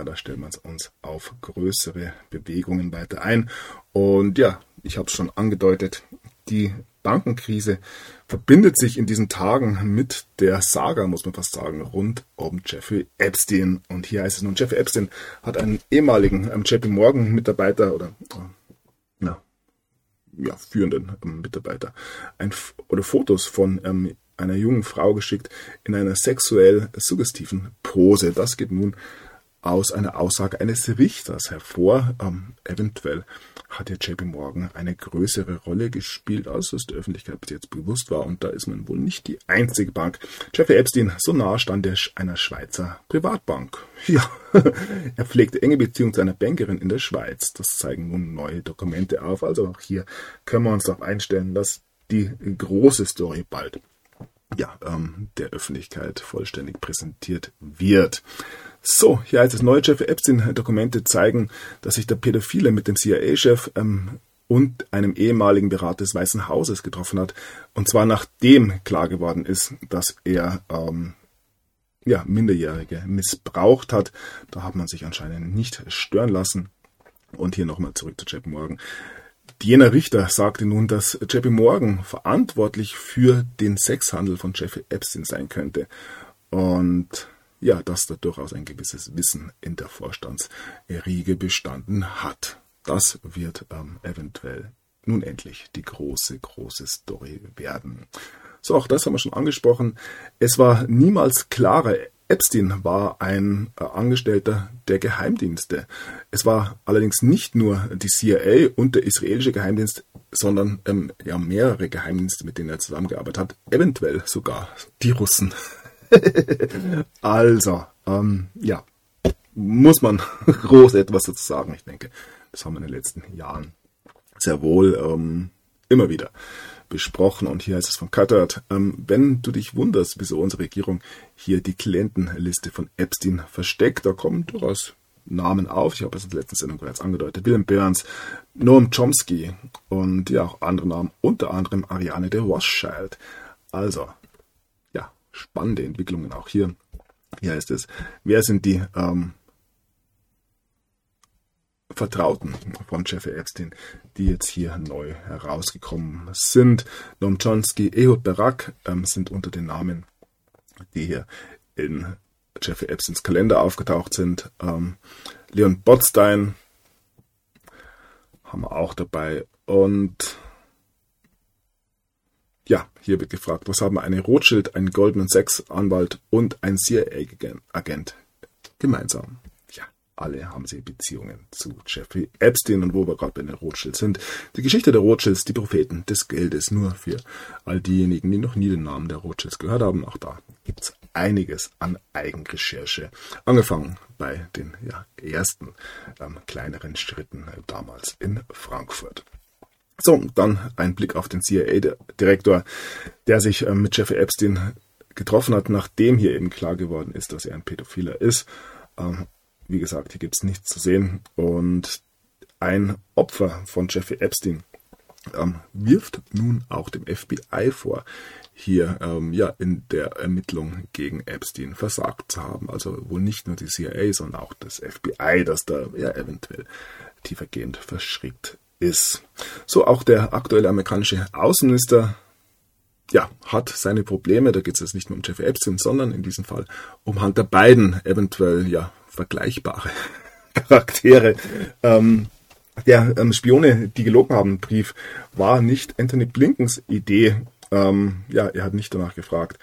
Ja, da stellen wir uns auf größere Bewegungen weiter ein. Und ja, ich habe es schon angedeutet, die Bankenkrise verbindet sich in diesen Tagen mit der Saga, muss man fast sagen, rund um Jeffrey Epstein. Und hier heißt es nun, Jeffrey Epstein hat einen ehemaligen ähm, JP Morgan Mitarbeiter oder äh, ja, ja, führenden ähm, Mitarbeiter ein, oder Fotos von ähm, einer jungen Frau geschickt in einer sexuell suggestiven Pose. Das geht nun aus einer Aussage eines Richters hervor. Ähm, eventuell hat ja JP Morgan eine größere Rolle gespielt, als es der Öffentlichkeit bis jetzt bewusst war. Und da ist man wohl nicht die einzige Bank. Jeffrey Epstein, so nah stand er einer Schweizer Privatbank. Ja, er pflegte enge Beziehungen zu einer Bankerin in der Schweiz. Das zeigen nun neue Dokumente auf. Also auch hier können wir uns darauf einstellen, dass die große Story bald ja, ähm, der Öffentlichkeit vollständig präsentiert wird. So, hier heißt es, neue Jeffrey Epstein-Dokumente zeigen, dass sich der Pädophile mit dem CIA-Chef ähm, und einem ehemaligen Berater des Weißen Hauses getroffen hat. Und zwar nachdem klar geworden ist, dass er ähm, ja, Minderjährige missbraucht hat. Da hat man sich anscheinend nicht stören lassen. Und hier nochmal zurück zu J.P. Morgan. Jener Richter sagte nun, dass J.P. Morgan verantwortlich für den Sexhandel von Jeffrey Epstein sein könnte. Und ja, dass da durchaus ein gewisses Wissen in der Vorstandsriege bestanden hat. Das wird ähm, eventuell nun endlich die große, große Story werden. So, auch das haben wir schon angesprochen. Es war niemals klarer, Epstein war ein äh, Angestellter der Geheimdienste. Es war allerdings nicht nur die CIA und der israelische Geheimdienst, sondern ähm, ja mehrere Geheimdienste, mit denen er zusammengearbeitet hat, eventuell sogar die Russen. also, ähm, ja, muss man groß etwas dazu sagen, ich denke. Das haben wir in den letzten Jahren sehr wohl ähm, immer wieder besprochen. Und hier heißt es von Cuttert, ähm, wenn du dich wunderst, wieso unsere Regierung hier die Klientenliste von Epstein versteckt, da kommen durchaus Namen auf. Ich habe es in der letzten Sendung bereits angedeutet. William Burns, Noam Chomsky und ja auch andere Namen, unter anderem Ariane de Rothschild. Also, spannende Entwicklungen auch hier. Hier heißt es, wer sind die ähm, Vertrauten von Jeffrey Epstein, die jetzt hier neu herausgekommen sind. Noam Chomsky, Ehud Barak ähm, sind unter den Namen, die hier in Jeffrey Epsteins Kalender aufgetaucht sind. Ähm, Leon Botstein haben wir auch dabei. Und ja, hier wird gefragt, was haben eine Rothschild, ein Goldman Sachs Anwalt und ein CIA-Agent gemeinsam? alle haben sie Beziehungen zu Jeffrey Epstein und wo wir gerade bei den Rothschilds sind. Die Geschichte der Rothschilds, die Propheten des Geldes, nur für all diejenigen, die noch nie den Namen der Rothschilds gehört haben. Auch da gibt es einiges an Eigenrecherche. Angefangen bei den ja, ersten ähm, kleineren Schritten äh, damals in Frankfurt. So, dann ein Blick auf den CIA-Direktor, der sich ähm, mit Jeffrey Epstein getroffen hat, nachdem hier eben klar geworden ist, dass er ein Pädophiler ist. Ähm, wie gesagt, hier gibt es nichts zu sehen. Und ein Opfer von Jeffrey Epstein ähm, wirft nun auch dem FBI vor, hier ähm, ja in der Ermittlung gegen Epstein versagt zu haben. Also wohl nicht nur die CIA, sondern auch das FBI, das da ja eventuell tiefergehend verschrickt ist. So auch der aktuelle amerikanische Außenminister ja, hat seine Probleme. Da geht es jetzt nicht nur um Jeffrey Epstein, sondern in diesem Fall um Hunter Biden, eventuell ja vergleichbare Charaktere. Ähm, der ähm, Spione, die gelogen haben, Brief war nicht Anthony Blinkens Idee. Ähm, ja, er hat nicht danach gefragt.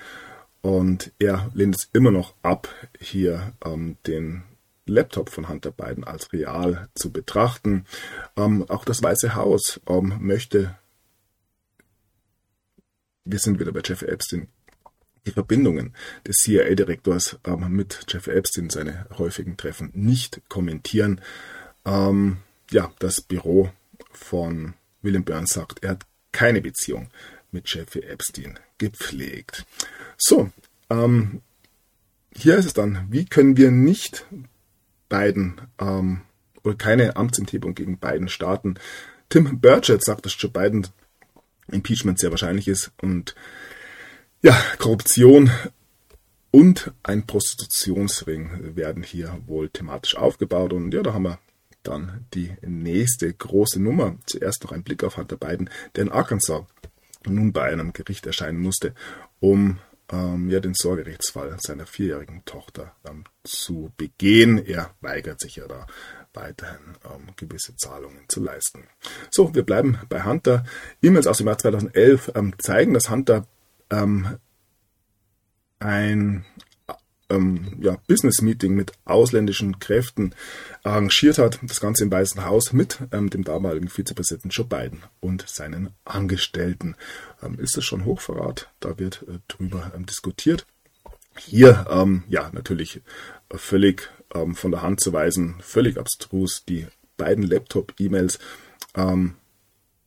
Und er lehnt es immer noch ab, hier ähm, den Laptop von Hunter Biden als real zu betrachten. Ähm, auch das Weiße Haus ähm, möchte, wir sind wieder bei Jeff Epstein, die Verbindungen des CIA-Direktors ähm, mit Jeff Epstein, seine häufigen Treffen, nicht kommentieren. Ähm, ja, das Büro von William Burns sagt, er hat keine Beziehung mit Jeffrey Epstein gepflegt. So, ähm, hier ist es dann, wie können wir nicht beiden ähm, oder keine Amtsenthebung gegen beiden starten? Tim Burchett sagt, dass Joe Biden Impeachment sehr wahrscheinlich ist und ja, Korruption und ein Prostitutionsring werden hier wohl thematisch aufgebaut. Und ja, da haben wir dann die nächste große Nummer. Zuerst noch ein Blick auf Hunter Biden, der in Arkansas nun bei einem Gericht erscheinen musste, um ähm, ja, den Sorgerechtsfall seiner vierjährigen Tochter ähm, zu begehen. Er weigert sich ja da weiterhin ähm, gewisse Zahlungen zu leisten. So, wir bleiben bei Hunter. E-Mails aus dem Jahr 2011 ähm, zeigen, dass Hunter ähm, ein ähm, ja, Business-Meeting mit ausländischen Kräften arrangiert hat. Das Ganze im Weißen Haus mit ähm, dem damaligen Vizepräsidenten Joe Biden und seinen Angestellten. Ähm, ist das schon Hochverrat? Da wird äh, drüber ähm, diskutiert. Hier, ähm, ja, natürlich völlig ähm, von der Hand zu weisen, völlig abstrus, die beiden Laptop-E-Mails.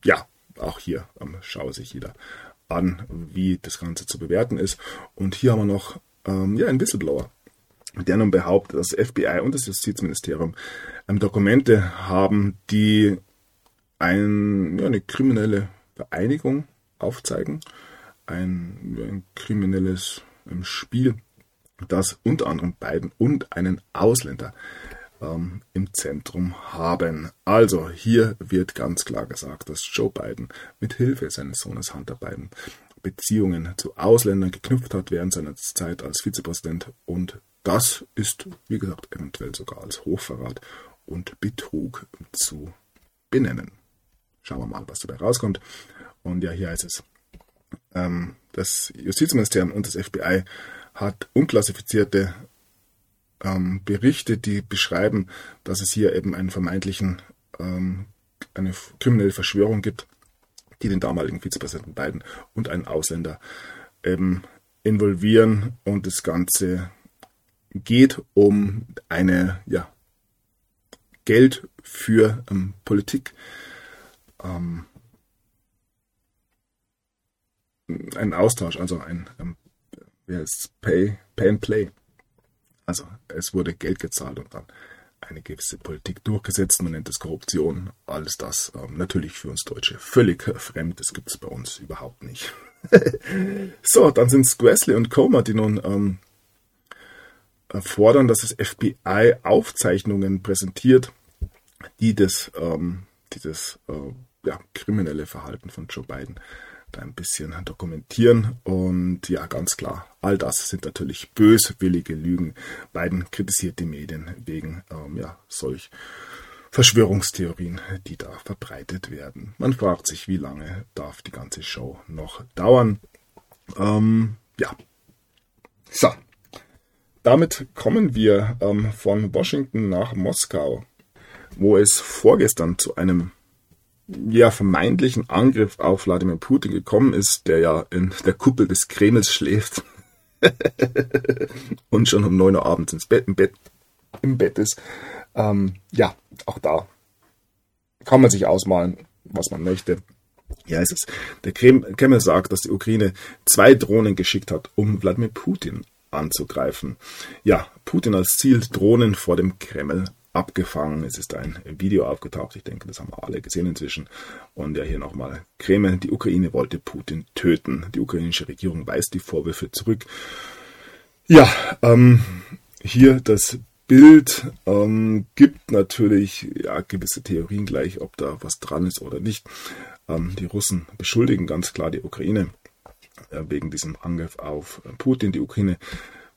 ja, auch hier schaue sich jeder an, wie das Ganze zu bewerten ist. Und hier haben wir noch ähm, ja, einen Whistleblower. der nun behauptet, dass das FBI und das Justizministerium ähm, Dokumente haben, die ein, ja, eine kriminelle Vereinigung aufzeigen, ein, ein kriminelles ähm, Spiel, das unter anderem Biden und einen Ausländer ähm, im Zentrum haben. Also hier wird ganz klar gesagt, dass Joe Biden mit Hilfe seines Sohnes Hunter Biden Beziehungen zu Ausländern geknüpft hat während seiner Zeit als Vizepräsident und das ist, wie gesagt, eventuell sogar als Hochverrat und Betrug zu benennen. Schauen wir mal, was dabei rauskommt. Und ja, hier heißt es, ähm, das Justizministerium und das FBI hat unklassifizierte ähm, Berichte, die beschreiben, dass es hier eben einen vermeintlichen, ähm, eine kriminelle Verschwörung gibt, die den damaligen Vizepräsidenten Biden und einen Ausländer eben involvieren. Und das Ganze geht um eine, ja, Geld für ähm, Politik, ähm, ein Austausch, also ein, ähm, heißt Pay, Pay and Play. Also es wurde Geld gezahlt und dann eine gewisse Politik durchgesetzt. Man nennt es Korruption. Alles das ähm, natürlich für uns Deutsche völlig fremd. Das gibt es bei uns überhaupt nicht. so, dann sind es Grassley und Comer, die nun ähm, fordern, dass das FBI Aufzeichnungen präsentiert, die das, ähm, dieses äh, ja, kriminelle Verhalten von Joe Biden ein bisschen dokumentieren. Und ja, ganz klar, all das sind natürlich böswillige Lügen. Biden kritisiert die Medien wegen ähm, ja, solch Verschwörungstheorien, die da verbreitet werden. Man fragt sich, wie lange darf die ganze Show noch dauern. Ähm, ja. So. Damit kommen wir ähm, von Washington nach Moskau, wo es vorgestern zu einem ja, vermeintlichen Angriff auf Wladimir Putin gekommen ist, der ja in der Kuppel des Kremls schläft und schon um 9 Uhr abends ins Bett, im, Bett, im Bett ist. Ähm, ja, auch da kann man sich ausmalen, was man möchte. Ja, ist es. Der Kreml sagt, dass die Ukraine zwei Drohnen geschickt hat, um Wladimir Putin anzugreifen. Ja, Putin als Ziel Drohnen vor dem Kreml abgefangen. Es ist ein Video aufgetaucht. Ich denke, das haben wir alle gesehen inzwischen. Und ja, hier nochmal Kreml. Die Ukraine wollte Putin töten. Die ukrainische Regierung weist die Vorwürfe zurück. Ja, ähm, hier das Bild ähm, gibt natürlich ja, gewisse Theorien gleich, ob da was dran ist oder nicht. Ähm, die Russen beschuldigen ganz klar die Ukraine äh, wegen diesem Angriff auf Putin. Die Ukraine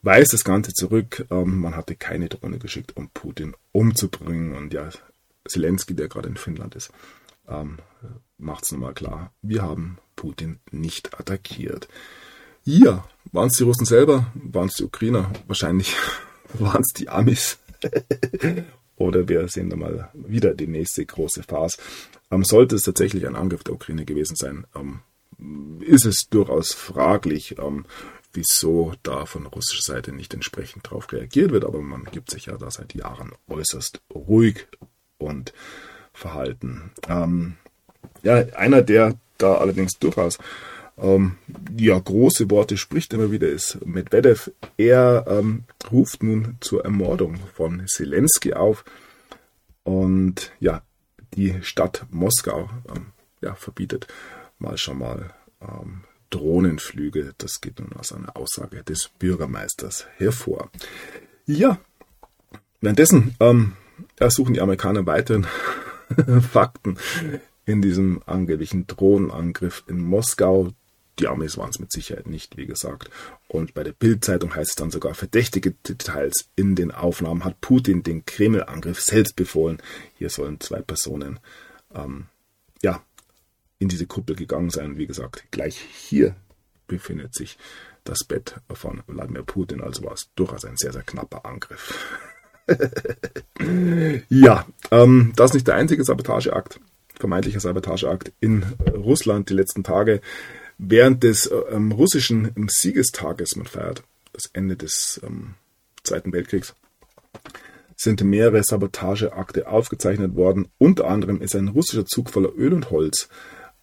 weist das Ganze zurück. Ähm, man hatte keine Drohne geschickt, um Putin umzubringen. Und ja, Zelensky, der gerade in Finnland ist, ähm, macht es nochmal klar. Wir haben Putin nicht attackiert. Ja, waren es die Russen selber? Waren es die Ukrainer? Wahrscheinlich waren es die Amis. Oder wir sehen da mal wieder die nächste große Phase. Ähm, sollte es tatsächlich ein Angriff der Ukraine gewesen sein, ähm, ist es durchaus fraglich, ähm, wieso da von russischer Seite nicht entsprechend darauf reagiert wird, aber man gibt sich ja da seit Jahren äußerst ruhig und verhalten. Ähm, ja, einer, der da allerdings durchaus ähm, ja, große Worte spricht immer wieder, ist Medvedev. Er ähm, ruft nun zur Ermordung von Zelensky auf und ja, die Stadt Moskau ähm, ja, verbietet mal schon mal ähm, Drohnenflüge. Das geht nun aus einer Aussage des Bürgermeisters hervor. Ja, währenddessen ähm, ersuchen die Amerikaner weiteren Fakten in diesem angeblichen Drohnenangriff in Moskau. Die Amis waren es mit Sicherheit nicht, wie gesagt. Und bei der Bildzeitung heißt es dann sogar, verdächtige Details in den Aufnahmen hat Putin den Kreml-Angriff selbst befohlen. Hier sollen zwei Personen ähm, ja, in diese Kuppel gegangen sein. Wie gesagt, gleich hier befindet sich das Bett von Wladimir Putin, also war es durchaus ein sehr, sehr knapper Angriff. ja, ähm, das ist nicht der einzige Sabotageakt, vermeintlicher Sabotageakt in Russland die letzten Tage. Während des ähm, russischen Siegestages, man feiert das Ende des ähm, Zweiten Weltkriegs, sind mehrere Sabotageakte aufgezeichnet worden. Unter anderem ist ein russischer Zug voller Öl und Holz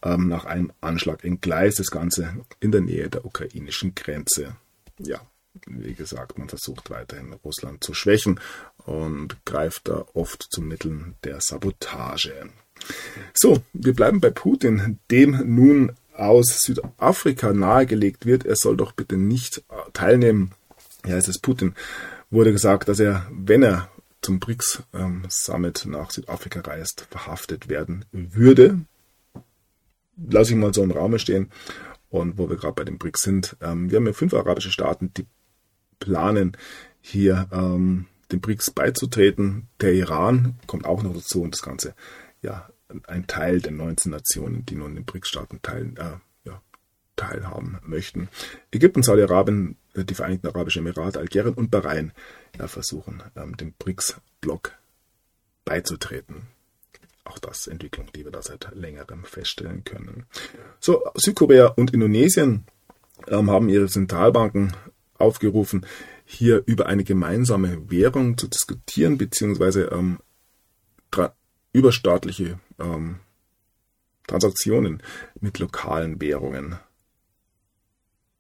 ähm, nach einem Anschlag entgleist. Das Ganze in der Nähe der ukrainischen Grenze. Ja, wie gesagt, man versucht weiterhin Russland zu schwächen und greift da oft zu Mitteln der Sabotage. So, wir bleiben bei Putin, dem nun aus Südafrika nahegelegt wird, er soll doch bitte nicht teilnehmen. Ja, es ist Putin. Wurde gesagt, dass er, wenn er zum BRICS-Summit ähm, nach Südafrika reist, verhaftet werden würde. Lass ich mal so im Raum stehen. Und wo wir gerade bei den BRICS sind, ähm, wir haben ja fünf arabische Staaten, die planen, hier ähm, den BRICS beizutreten. Der Iran kommt auch noch dazu und das Ganze, ja, ein Teil der 19 Nationen, die nun den BRICS-Staaten teilen, äh, ja, teilhaben möchten. Ägypten, Saudi-Arabien, äh, die Vereinigten Arabischen Emirate, Algerien und Bahrain ja, versuchen, ähm, dem BRICS-Block beizutreten. Auch das Entwicklung, die wir da seit längerem feststellen können. So, Südkorea und Indonesien ähm, haben ihre Zentralbanken aufgerufen, hier über eine gemeinsame Währung zu diskutieren, beziehungsweise ähm, überstaatliche ähm, Transaktionen mit lokalen Währungen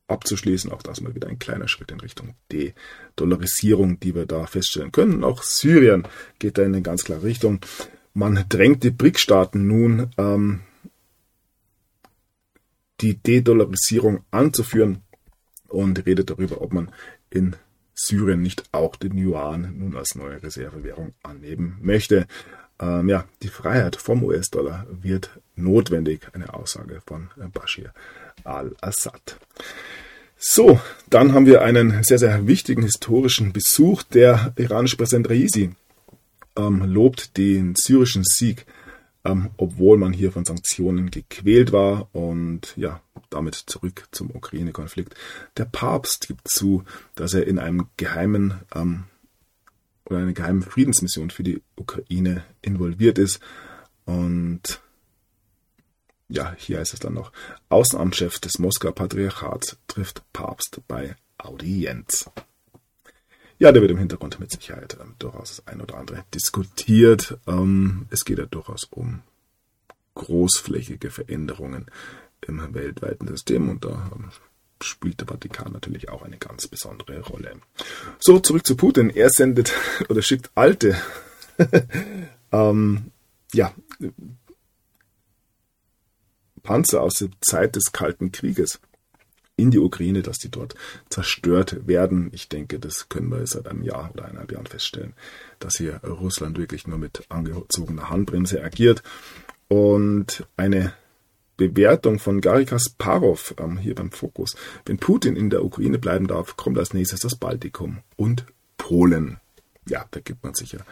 abzuschließen. Auch das mal wieder ein kleiner Schritt in Richtung De-Dollarisierung, die wir da feststellen können. Auch Syrien geht da in eine ganz klare Richtung. Man drängt die BRIC-Staaten nun, ähm, die De-Dollarisierung anzuführen und redet darüber, ob man in Syrien nicht auch den Yuan nun als neue Reservewährung annehmen möchte. Ähm, ja, die Freiheit vom US-Dollar wird notwendig, eine Aussage von Bashir al-Assad. So, dann haben wir einen sehr, sehr wichtigen historischen Besuch. Der iranische Präsident Raisi ähm, lobt den syrischen Sieg, ähm, obwohl man hier von Sanktionen gequält war und ja, damit zurück zum Ukraine-Konflikt. Der Papst gibt zu, dass er in einem geheimen ähm, oder einer geheimen Friedensmission für die Ukraine involviert ist und ja, hier heißt es dann noch, Außenamtschef des Moskauer Patriarchats trifft Papst bei Audienz. Ja, der wird im Hintergrund mit Sicherheit ähm, durchaus das ein oder andere diskutiert. Ähm, es geht ja durchaus um großflächige Veränderungen im weltweiten System und da ähm, spielt der Vatikan natürlich auch eine ganz besondere Rolle. So, zurück zu Putin. Er sendet oder schickt alte, ähm, ja, Panzer aus der Zeit des Kalten Krieges in die Ukraine, dass die dort zerstört werden. Ich denke, das können wir seit einem Jahr oder eineinhalb Jahren feststellen, dass hier Russland wirklich nur mit angezogener Handbremse agiert. Und eine Bewertung von Gary Kasparov ähm, hier beim Fokus. Wenn Putin in der Ukraine bleiben darf, kommt als nächstes das Baltikum und Polen. Ja, da gibt man sicher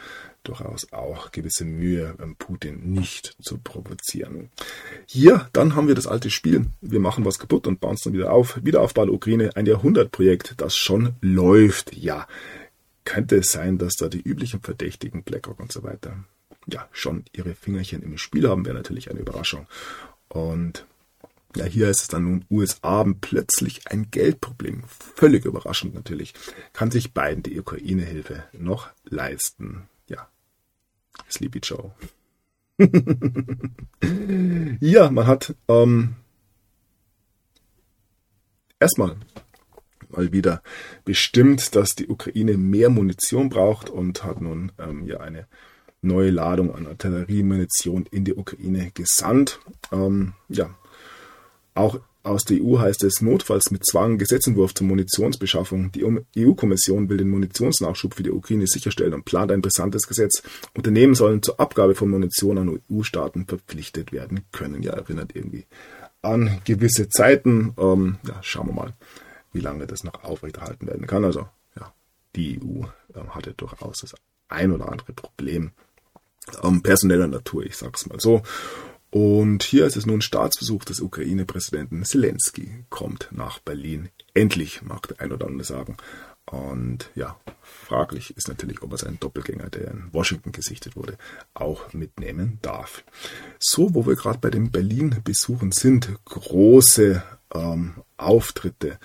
durchaus auch gewisse Mühe, Putin nicht zu provozieren. Hier, dann haben wir das alte Spiel. Wir machen was kaputt und bauen es dann wieder auf. Wiederaufbau der Ukraine, ein Jahrhundertprojekt, das schon läuft. Ja, könnte es sein, dass da die üblichen Verdächtigen, BlackRock und so weiter, ja, schon ihre Fingerchen im Spiel haben, wäre natürlich eine Überraschung. Und ja, hier ist es dann nun USA plötzlich ein Geldproblem. Völlig überraschend natürlich. Kann sich beiden die Ukraine-Hilfe noch leisten. Sleepy Joe. ja, man hat ähm, erstmal mal wieder bestimmt, dass die Ukraine mehr Munition braucht und hat nun ähm, ja eine neue Ladung an Artilleriemunition in die Ukraine gesandt. Ähm, ja, auch aus der EU heißt es notfalls mit Zwang Gesetzentwurf zur Munitionsbeschaffung. Die EU-Kommission will den Munitionsnachschub für die Ukraine sicherstellen und plant ein brisantes Gesetz. Unternehmen sollen zur Abgabe von Munition an EU-Staaten verpflichtet werden können. Ja, erinnert irgendwie an gewisse Zeiten. Ähm, ja, schauen wir mal, wie lange das noch aufrechterhalten werden kann. Also, ja, die EU äh, hatte durchaus das ein oder andere Problem ähm, personeller Natur, ich sag's mal so. Und hier ist es nun Staatsbesuch des Ukraine-Präsidenten Zelensky, kommt nach Berlin. Endlich, mag der ein oder andere sagen. Und ja, fraglich ist natürlich, ob er seinen Doppelgänger, der in Washington gesichtet wurde, auch mitnehmen darf. So, wo wir gerade bei den Berlin-Besuchen sind, große ähm, Auftritte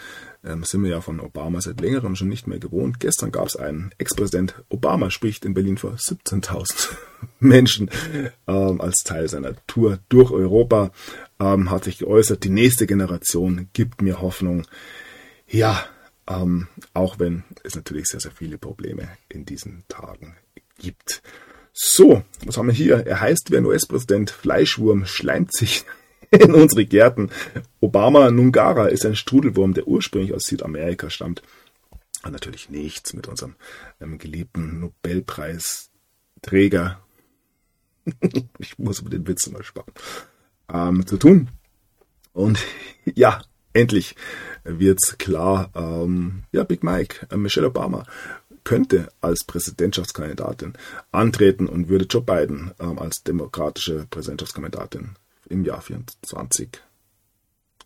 ähm, sind wir ja von Obama seit längerem schon nicht mehr gewohnt. Gestern gab es einen Ex-Präsident Obama spricht in Berlin vor 17.000 Menschen ähm, als Teil seiner Tour durch Europa, ähm, hat sich geäußert, die nächste Generation gibt mir Hoffnung. Ja, Ähm, auch wenn es natürlich sehr, sehr viele Probleme in diesen Tagen gibt. So, was haben wir hier? Er heißt wie ein US-Präsident, Fleischwurm schleimt sich in unsere Gärten. Obama Nungara ist ein Strudelwurm, der ursprünglich aus Südamerika stammt. Hat natürlich nichts mit unserem ähm, geliebten Nobelpreisträger, ich muss mit den Witzen mal sparen, ähm, zu tun. Und ja, endlich wird's klar, ähm, ja, Big Mike, äh, Michelle Obama könnte als Präsidentschaftskandidatin antreten und würde Joe Biden ähm, als demokratische Präsidentschaftskandidatin im Jahr 24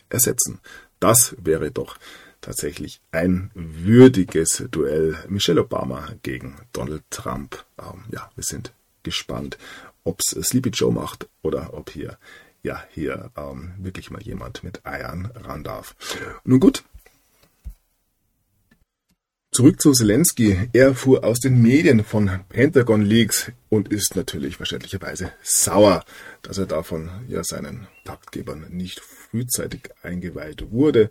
ersetzen. Das wäre doch tatsächlich ein würdiges Duell Michelle Obama gegen Donald Trump. Ähm, ja, wir sind gespannt, ob es Sleepy Joe macht oder ob hier ja hier ähm, wirklich mal jemand mit Eiern ran darf. Nun gut, Zurück zu Zelensky. Er fuhr aus den Medien von Pentagon Leaks und ist natürlich verständlicherweise sauer, dass er davon ja seinen Taktgebern nicht frühzeitig eingeweiht wurde.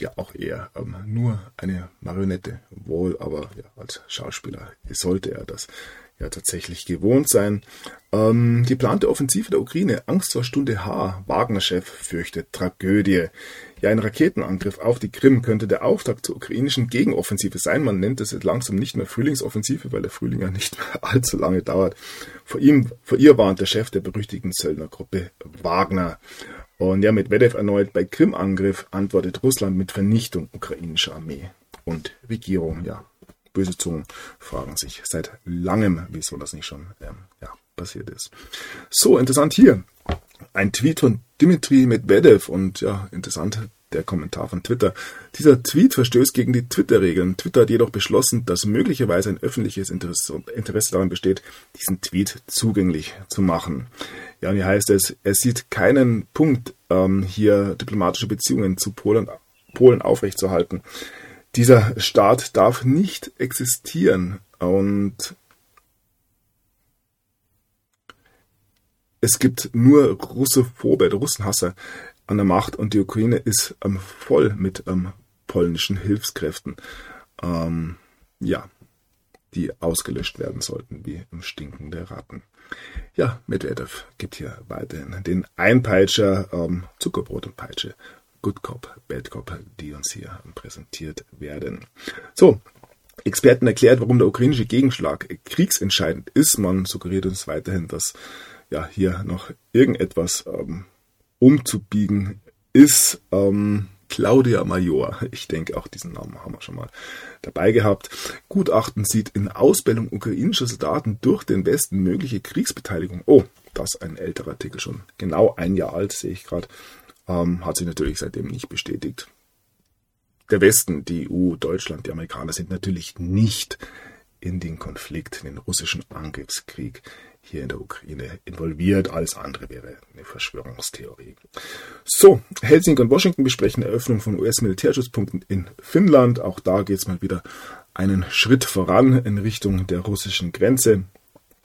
Ja, auch er ähm, nur eine Marionette, wohl, aber ja, als Schauspieler sollte er das ja tatsächlich gewohnt sein. Ähm, die plante Offensive der Ukraine, Angst vor Stunde H, Wagner-Chef fürchtet Tragödie. Ja, ein Raketenangriff auf die Krim könnte der Auftakt zur ukrainischen Gegenoffensive sein. Man nennt es jetzt langsam nicht mehr Frühlingsoffensive, weil der Frühling ja nicht mehr allzu lange dauert. Vor ihm, vor ihr warnt der Chef der berüchtigten Söldnergruppe Wagner. Und ja, mit Medvedev erneut bei Krim-Angriff antwortet Russland mit Vernichtung ukrainischer Armee und Regierung. Ja, böse Zungen fragen sich seit langem, wieso das nicht schon ähm, ja, passiert ist. So, interessant hier. Ein Tweet von Dimitri Medvedev und ja, interessant der Kommentar von Twitter. Dieser Tweet verstößt gegen die Twitter-Regeln. Twitter hat jedoch beschlossen, dass möglicherweise ein öffentliches Interesse, Interesse daran besteht, diesen Tweet zugänglich zu machen. Ja, und hier heißt es, er sieht keinen Punkt, ähm, hier diplomatische Beziehungen zu Polen, Polen aufrechtzuerhalten dieser Staat darf nicht existieren und es gibt nur Russophobe, Russenhasser an der Macht und die Ukraine ist ähm, voll mit ähm, polnischen Hilfskräften, ähm, ja, die ausgelöscht werden sollten wie im Stinken der Ratten. Ja, Medvedev gibt hier weiterhin den Einpeitscher, ähm, Zuckerbrot und Peitsche Good Cop, Bad Cop, die uns hier präsentiert werden. So, Experten erklärt, warum der ukrainische Gegenschlag kriegsentscheidend ist. Man suggeriert uns weiterhin, dass ja hier noch irgendetwas ähm, umzubiegen ist. Ähm, Claudia Major, ich denke auch diesen Namen haben wir schon mal dabei gehabt. Gutachten sieht in Ausbildung ukrainischer Soldaten durch den Westen mögliche Kriegsbeteiligung. Oh, das ist ein älterer Artikel schon. Genau ein Jahr alt, sehe ich gerade. Ähm, hat sich natürlich seitdem nicht bestätigt. Der Westen, die EU, Deutschland, die Amerikaner sind natürlich nicht in den Konflikt, in den russischen Angriffskrieg hier in der Ukraine involviert. Alles andere wäre eine Verschwörungstheorie. So, Helsinki und Washington besprechen Eröffnung von US-Militärschutzpunkten in Finnland. Auch da geht es mal wieder einen Schritt voran in Richtung der russischen Grenze.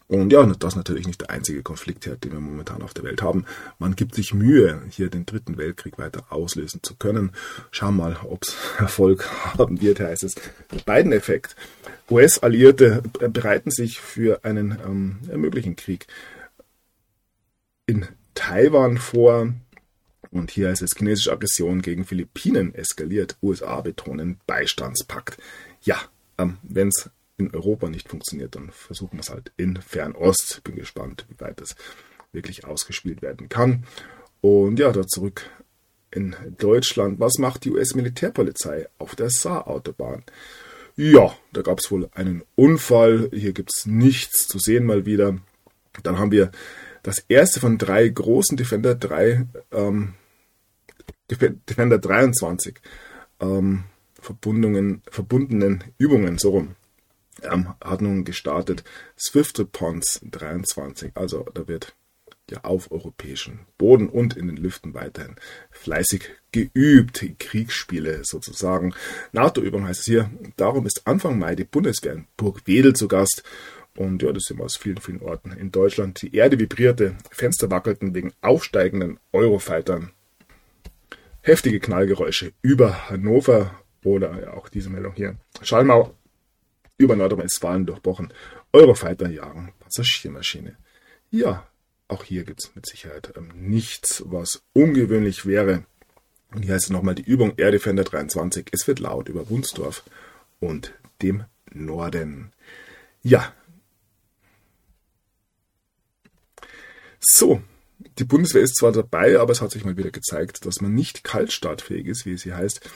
Und ja, das ist natürlich nicht der einzige Konfliktherd, den wir momentan auf der Welt haben. Man gibt sich Mühe, hier den dritten Weltkrieg weiter auslösen zu können. Schauen mal, ob es Erfolg haben wird, heißt es. Der Biden-Effekt. US-Alliierte bereiten sich für einen ähm, möglichen Krieg in Taiwan vor. Und hier heißt es, chinesische Aggression gegen Philippinen eskaliert. USA betonen Beistandspakt. Ja, ähm, wenn es in Europa nicht funktioniert, dann versuchen wir es halt in Fernost. Bin gespannt, wie weit das wirklich ausgespielt werden kann. Und ja, da zurück in Deutschland. Was macht die US-Militärpolizei auf der Saar-Autobahn? Ja, da gab es wohl einen Unfall. Hier gibt es nichts zu sehen mal wieder. Dann haben wir das erste von drei großen Defender 3, ähm, Defender 23 ähm, verbundenen, verbundenen Übungen, so rum ähm, hat nun gestartet. Swift Response 23, also da wird ja auf europäischem Boden und in den Lüften weiterhin fleißig geübt, Kriegsspiele sozusagen. NATO-Übung heißt es hier. Darum ist Anfang Mai die Bundeswehr in Burgwedel zu Gast. Und ja, das sind wir aus vielen, vielen Orten in Deutschland. Die Erde vibrierte, Fenster wackelten wegen aufsteigenden Eurofightern. Heftige Knallgeräusche über Hannover Oder auch diese Meldung hier. Schallmauer über Nordrhein-Westfalen durchbrochen. Eurofighter jagen Passagiermaschine. Ja, auch hier gibt es mit Sicherheit ähm, nichts, was ungewöhnlich wäre. Und hier heißt es nochmal die Übung Air Defender 23. Es wird laut über Wunsdorf und dem Norden. Ja. So, die Bundeswehr ist zwar dabei, aber es hat sich mal wieder gezeigt, dass man nicht kaltstartfähig ist, wie sie heißt.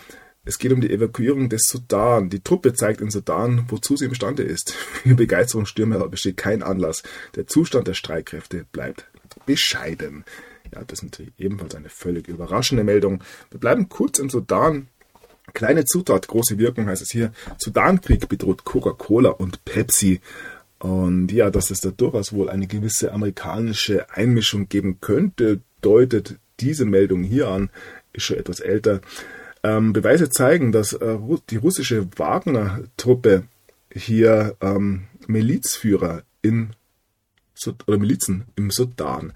Es geht um die Evakuierung des Sudan. Die Truppe zeigt in Sudan, wozu sie imstande ist. Für Begeisterungsstürme besteht kein Anlass. Der Zustand der Streitkräfte bleibt bescheiden. Ja, das ist natürlich ebenfalls eine völlig überraschende Meldung. Wir bleiben kurz im Sudan. Kleine Zutat, große Wirkung heißt es hier. Sudankrieg bedroht Coca-Cola und Pepsi. Und ja, dass es da durchaus wohl eine gewisse amerikanische Einmischung geben könnte, deutet diese Meldung hier an, ist schon etwas älter. Ähm, Beweise zeigen, dass äh, die russische Wagner-Truppe hier ähm, Milizführer in oder Milizen im Sudan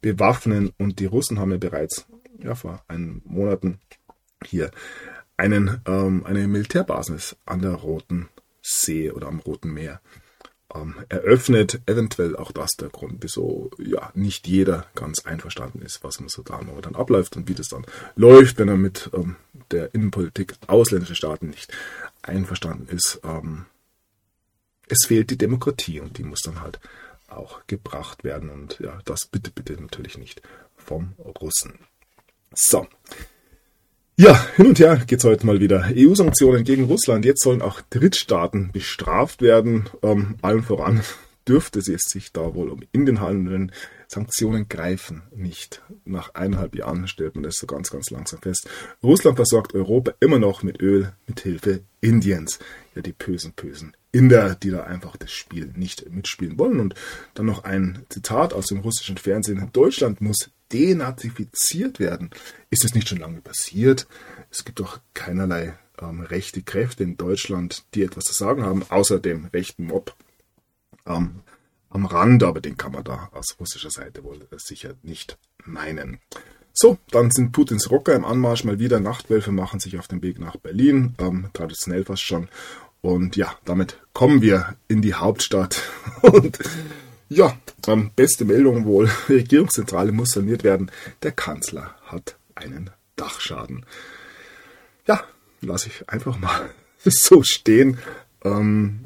bewaffnen und die Russen haben ja bereits ja, vor einigen Monaten hier einen, ähm, eine Militärbasis an der Roten See oder am Roten Meer ähm, eröffnet. Eventuell auch das der Grund, wieso ja nicht jeder ganz einverstanden ist, was im Sudan momentan abläuft und wie das dann läuft, wenn er mit ähm, der Innenpolitik ausländischer Staaten nicht einverstanden ist. Ähm, es fehlt die Demokratie und die muss dann halt auch gebracht werden. Und ja, das bitte, bitte natürlich nicht vom Russen. So. Ja, hin und her geht's heute mal wieder. EU-Sanktionen gegen Russland. Jetzt sollen auch Drittstaaten bestraft werden. Ähm, allen voran dürfte es sich da wohl um Indien handeln. Sanktionen greifen nicht. Nach eineinhalb Jahren stellt man das so ganz, ganz langsam fest. Russland versorgt Europa immer noch mit Öl mit Hilfe Indiens. Ja, die bösen, bösen Inder, die da einfach das Spiel nicht mitspielen wollen. Und dann noch ein Zitat aus dem russischen Fernsehen. Deutschland muss denazifiziert werden. Ist das nicht schon lange passiert? Es gibt doch keinerlei ähm, rechte Kräfte in Deutschland, die etwas zu sagen haben, außer dem rechten Mob ähm, am Rand, aber den kann man da aus russischer Seite wohl sicher nicht meinen. So, dann sind Putins Rocker im Anmarsch mal wieder. Nachtwölfe machen sich auf den Weg nach Berlin, ähm, traditionell fast schon. Und ja, damit kommen wir in die Hauptstadt. Und ja, ähm, beste Meldung wohl. Regierungszentrale muss saniert werden. Der Kanzler hat einen Dachschaden. Ja, lasse ich einfach mal so stehen. Ähm,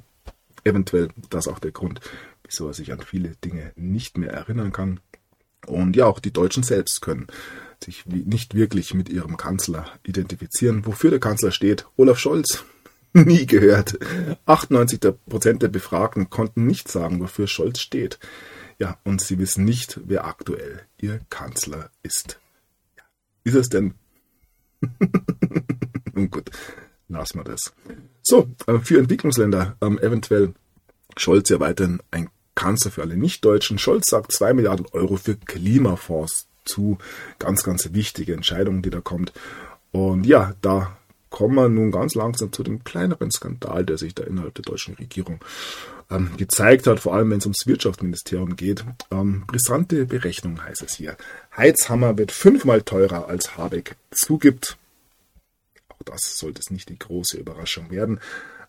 eventuell das auch der Grund, wieso er sich an viele Dinge nicht mehr erinnern kann. Und ja, auch die Deutschen selbst können sich nicht wirklich mit ihrem Kanzler identifizieren. Wofür der Kanzler steht, Olaf Scholz, nie gehört. 98 Prozent der Befragten konnten nicht sagen, wofür Scholz steht. Ja, und sie wissen nicht, wer aktuell ihr Kanzler ist. Ist es denn? Nun gut, lassen wir das. So, äh, für Entwicklungsländer ähm, eventuell Scholz ja weiterhin ein Kanzler für alle Nichtdeutschen. Scholz sagt 2 Milliarden Euro für Klimafonds zu. Ganz, ganz wichtige Entscheidung, die da kommt. Und ja, da kommen wir nun ganz langsam zu dem kleineren Skandal, der sich da innerhalb der deutschen Regierung ähm, gezeigt hat, vor allem wenn es ums Wirtschaftsministerium geht. Ähm, brisante Berechnung heißt es hier. Heizhammer wird fünfmal teurer als Habeck zugibt. Auch das sollte es nicht die große Überraschung werden.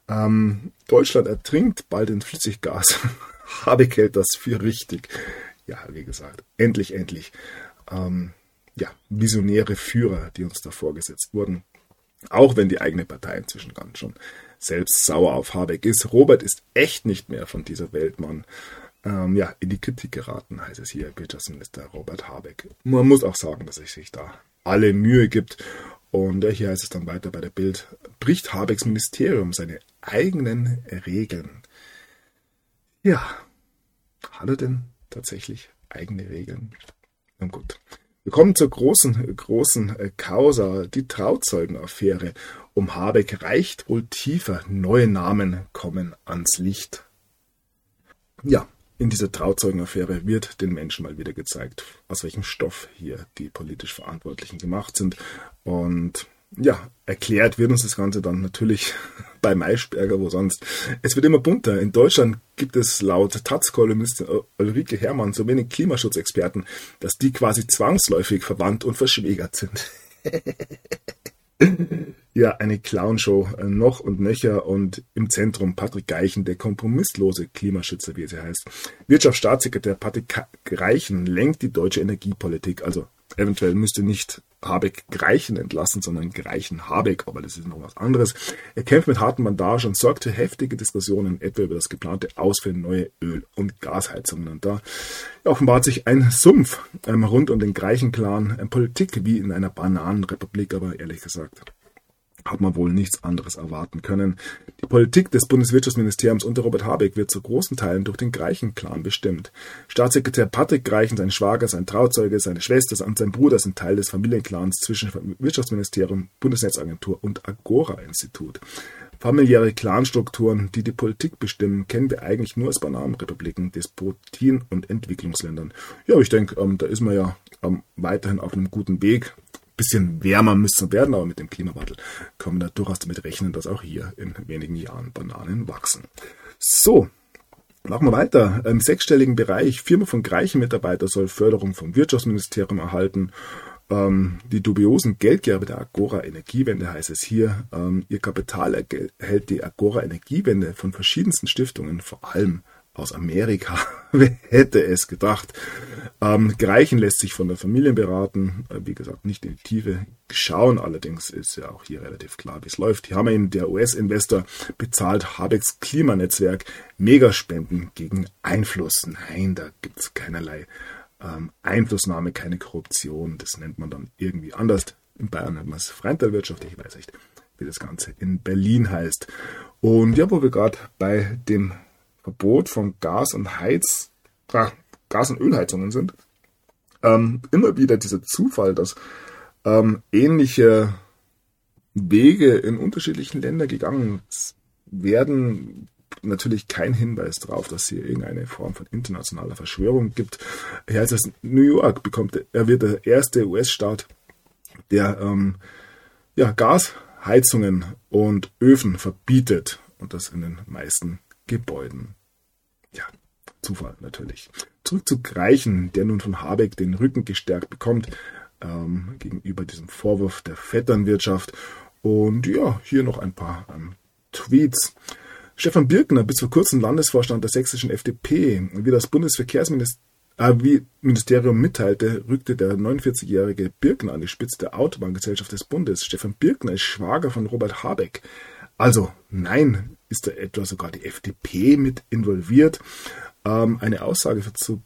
Ähm, Deutschland ertrinkt bald in Flüssiggas. Habeck hält das für richtig. Ja, wie gesagt, endlich, endlich. Ähm, ja, visionäre Führer, die uns da vorgesetzt wurden. Auch wenn die eigene Partei inzwischen ganz schon selbst sauer auf Habeck ist. Robert ist echt nicht mehr von dieser Welt, Mann. Ähm, ja, in die Kritik geraten, heißt es hier, Wirtschaftsminister Robert Habeck. Man muss auch sagen, dass er sich da alle Mühe gibt. Und hier heißt es dann weiter bei der Bild, bricht Habecks Ministerium seine eigenen Regeln. Ja, hat er denn tatsächlich eigene Regeln? Nun gut. Wir kommen zur großen, großen äh, Causa, die Trauzeugenaffäre. Um Habeck reicht wohl tiefer. Neue Namen kommen ans Licht. Ja, in dieser Trauzeugenaffäre wird den Menschen mal wieder gezeigt, aus welchem Stoff hier die politisch Verantwortlichen gemacht sind. Und ja, erklärt wird uns das Ganze dann natürlich bei Maischberger, wo sonst. Es wird immer bunter. In Deutschland gibt es laut Taz-Kolumnistin Ulrike Herrmann so wenig Klimaschutzexperten, dass die quasi zwangsläufig verwandt und verschwägert sind. Ja, eine Clownshow äh, noch und nöcher und im Zentrum Patrick Geichen, der kompromisslose Klimaschützer, wie es heißt. Wirtschaftsstaatssekretär Patrick Geichen lenkt die deutsche Energiepolitik. Also eventuell müsste nicht Habeck Greichen entlassen, sondern Greichen Habeck, aber das ist noch was anderes. Er kämpft mit harten Bandage und sorgt für heftige Diskussionen etwa über das geplante Aus für neue Öl- und Gasheizungen. Und da offenbart sich ein Sumpf ähm, rund um den Greichen-Clan, äh, Politik wie in einer Bananenrepublik, aber ehrlich gesagt hat man wohl nichts anderes erwarten können. Die Politik des Bundeswirtschaftsministeriums unter Robert Habeck wird zu großen Teilen durch den Greichen-Clan bestimmt. Staatssekretär Patrick Greichen, sein Schwager, sein Trauzeuge, seine Schwester und sein Bruder sind Teil des Familienclans zwischen Wirtschaftsministerium, Bundesnetzagentur und Agora-Institut. Familiäre Clanstrukturen, die die Politik bestimmen, kennen wir eigentlich nur aus Bananenrepubliken, Despotien und Entwicklungsländern. Ja, ich denke, ähm, da ist man ja ähm, weiterhin auf einem guten Weg bisschen wärmer müssen werden, aber mit dem Klimawandel können wir da durchaus damit rechnen, dass auch hier in wenigen Jahren Bananen wachsen. So, machen wir weiter. Im sechsstelligen Bereich, Firma von gleichen Mitarbeiter soll Förderung vom Wirtschaftsministerium erhalten. Ähm, die dubiosen Geldgeber der Agora Energiewende heißt es hier. Ähm, ihr Kapital erhält die Agora Energiewende von verschiedensten Stiftungen, vor allem aus Amerika. Wer hätte es gedacht? Ähm, Greichen lässt sich von der Familie beraten. Äh, wie gesagt, nicht in die Tiefe schauen. Allerdings ist ja auch hier relativ klar, wie es läuft. Hier haben wir ihn, der US-Investor bezahlt Habecks Klimanetzwerk Megaspenden gegen Einfluss. Nein, da gibt es keinerlei ähm, Einflussnahme, keine Korruption. Das nennt man dann irgendwie anders. In Bayern nennt man es Freundelwirtschaft. Ich weiß nicht, wie das Ganze in Berlin heißt. Und ja, wo wir gerade bei dem Verbot von Gas- und Heiz, ah, Gas- und Ölheizungen sind, ähm, immer wieder dieser Zufall, dass ähm, ähnliche Wege in unterschiedlichen Ländern gegangen werden, natürlich kein Hinweis darauf, dass hier irgendeine Form von internationaler Verschwörung gibt. Hier heißt es, New York bekommt, er wird der erste US-Staat, der ähm, ja, Gasheizungen und Öfen verbietet und das in den meisten Gebäuden. Ja, Zufall natürlich. Zurück zu Greichen, der nun von Habeck den Rücken gestärkt bekommt ähm, gegenüber diesem Vorwurf der Vetternwirtschaft. Und ja, hier noch ein paar ähm, Tweets. Stefan Birkner, bis vor kurzem Landesvorstand der sächsischen FDP, wie das Bundesverkehrsministerium äh, mitteilte, rückte der 49-jährige Birkner an die Spitze der Autobahngesellschaft des Bundes. Stefan Birkner ist Schwager von Robert Habeck. Also nein, ist da etwa sogar die FDP mit involviert. Ähm, eine Aussage zu,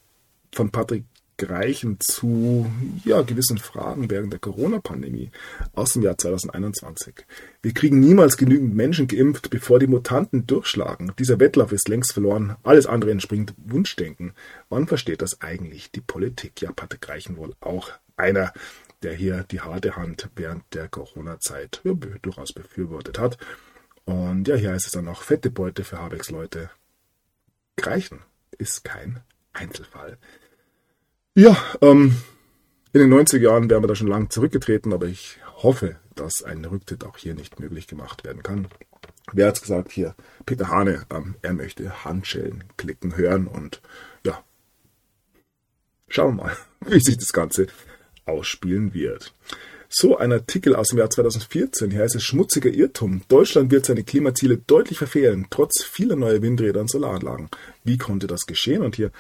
von Patrick Greichen zu ja, gewissen Fragen während der Corona-Pandemie aus dem Jahr 2021. Wir kriegen niemals genügend Menschen geimpft, bevor die Mutanten durchschlagen. Dieser Wettlauf ist längst verloren. Alles andere entspringt Wunschdenken. Wann versteht das eigentlich die Politik? Ja, Patrick Greichen wohl auch einer, der hier die harte Hand während der Corona-Zeit ja, durchaus befürwortet hat. Und ja, hier heißt es dann noch, fette Beute für Habecks Leute. Greichen ist kein Einzelfall. Ja, ähm, in den 90er Jahren wären wir da schon lang zurückgetreten, aber ich hoffe, dass ein Rücktritt auch hier nicht möglich gemacht werden kann. Wer hat's gesagt hier? Peter Hane, ähm, er möchte Handschellen klicken hören und ja, schauen wir mal, wie sich das Ganze ausspielen wird. So ein Artikel aus dem Jahr 2014, hier heißt es schmutziger Irrtum. Deutschland wird seine Klimaziele deutlich verfehlen, trotz vieler neuer Windräder und Solaranlagen. Wie konnte das geschehen? Und hier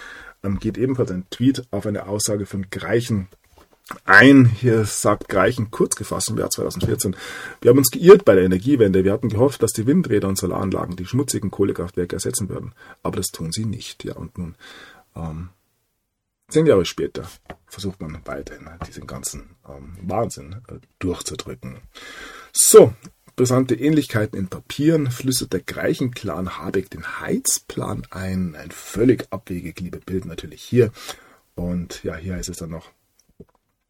ähm, geht ebenfalls ein Tweet auf eine Aussage von Greichen ein. Hier sagt Greichen kurz gefasst im Jahr 2014. Wir haben uns geirrt bei der Energiewende. Wir hatten gehofft, dass die Windräder und Solaranlagen die schmutzigen Kohlekraftwerke ersetzen würden. Aber das tun sie nicht. Ja, und nun ähm, Zehn Jahre später versucht man weiterhin diesen ganzen ähm, Wahnsinn äh, durchzudrücken. So, brisante Ähnlichkeiten in Papieren flüstert der Greichen-Clan Habeck den Heizplan ein. Ein völlig abwegig liebe Bild natürlich hier. Und ja, hier heißt es dann noch,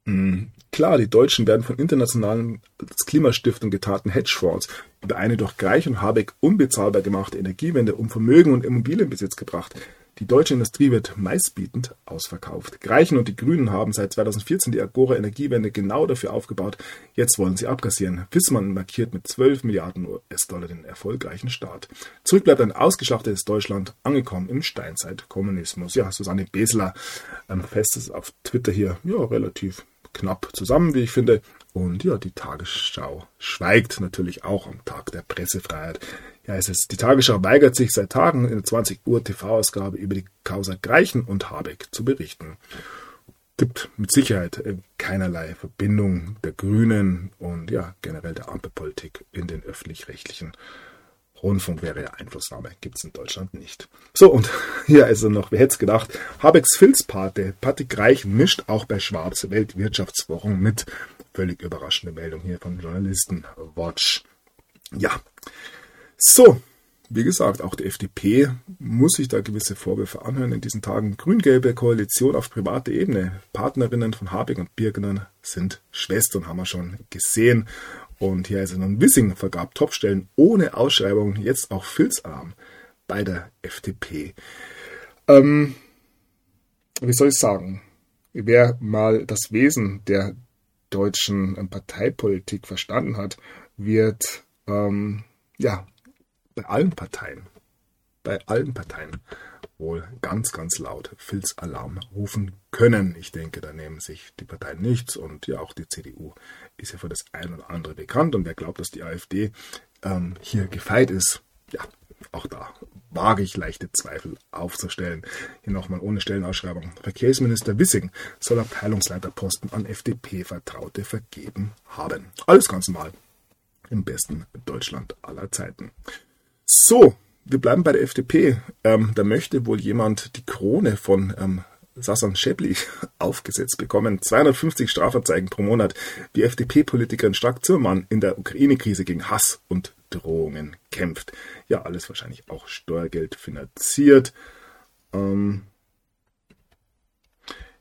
hm, Klar, die Deutschen werden von internationalen Klimastiftung getarnten Hedgefonds über eine durch Greich und Habeck unbezahlbar gemachte Energiewende um Vermögen und Immobilienbesitz gebracht. Die deutsche Industrie wird meistbietend ausverkauft. Greichen und die Grünen haben seit 2014 die Agora Energiewende genau dafür aufgebaut. Jetzt wollen sie abkassieren. Fissmann markiert mit 12 Milliarden US-Dollar den erfolgreichen Start. Zurück bleibt ein ausgeschlachtetes Deutschland, angekommen im Steinzeitkommunismus. Ja, Susanne Besler ähm, festes auf Twitter hier, ja, relativ knapp zusammen, wie ich finde. Und ja, die Tagesschau schweigt natürlich auch am Tag der Pressefreiheit. Ja, es ist, die Tagesschau weigert sich seit Tagen in der 20 Uhr TV-Ausgabe über die Causa Greichen und Habeck zu berichten. Gibt mit Sicherheit äh, keinerlei Verbindung der Grünen und ja, generell der Ampelpolitik in den öffentlich-rechtlichen Rundfunk wäre ja Einflussnahme, gibt es in Deutschland nicht. So, und hier ist er noch, wer hätte es gedacht, Habecks Filzpate, Patrick Reich mischt auch bei Schwabs Weltwirtschaftswochen mit. Völlig überraschende Meldung hier von Journalistenwatch. Ja, so, wie gesagt, auch die FDP muss sich da gewisse Vorwürfe anhören in diesen Tagen. Grün-gelbe Koalition auf privater Ebene. Partnerinnen von Habeck und Birkener sind Schwestern, haben wir schon gesehen. Und hier ist er nun Wissing vergab Topstellen ohne Ausschreibung, jetzt auch Filzalarm bei der FDP. Ähm, wie soll ich sagen? Wer mal das Wesen der deutschen Parteipolitik verstanden hat, wird ähm, ja bei allen Parteien, bei allen Parteien wohl ganz, ganz laut Filzalarm rufen können. Ich denke, da nehmen sich die Parteien nichts und ja auch die CDU ist ja für das ein oder andere bekannt und wer glaubt, dass die AfD ähm, hier gefeit ist, ja, auch da wage ich leichte Zweifel aufzustellen. Hier nochmal ohne Stellenausschreibung. Verkehrsminister Wissing soll Abteilungsleiterposten an FDP-Vertraute vergeben haben. Alles ganz normal. Im besten Deutschland aller Zeiten. So, wir bleiben bei der FDP. Ähm, da möchte wohl jemand die Krone von ähm, Sasan Schäbli aufgesetzt bekommen. 250 Strafanzeigen pro Monat. Die FDP-Politikerin Stark Zimmermann in der Ukraine-Krise gegen Hass und Drohungen kämpft. Ja, alles wahrscheinlich auch Steuergeld finanziert. Ähm,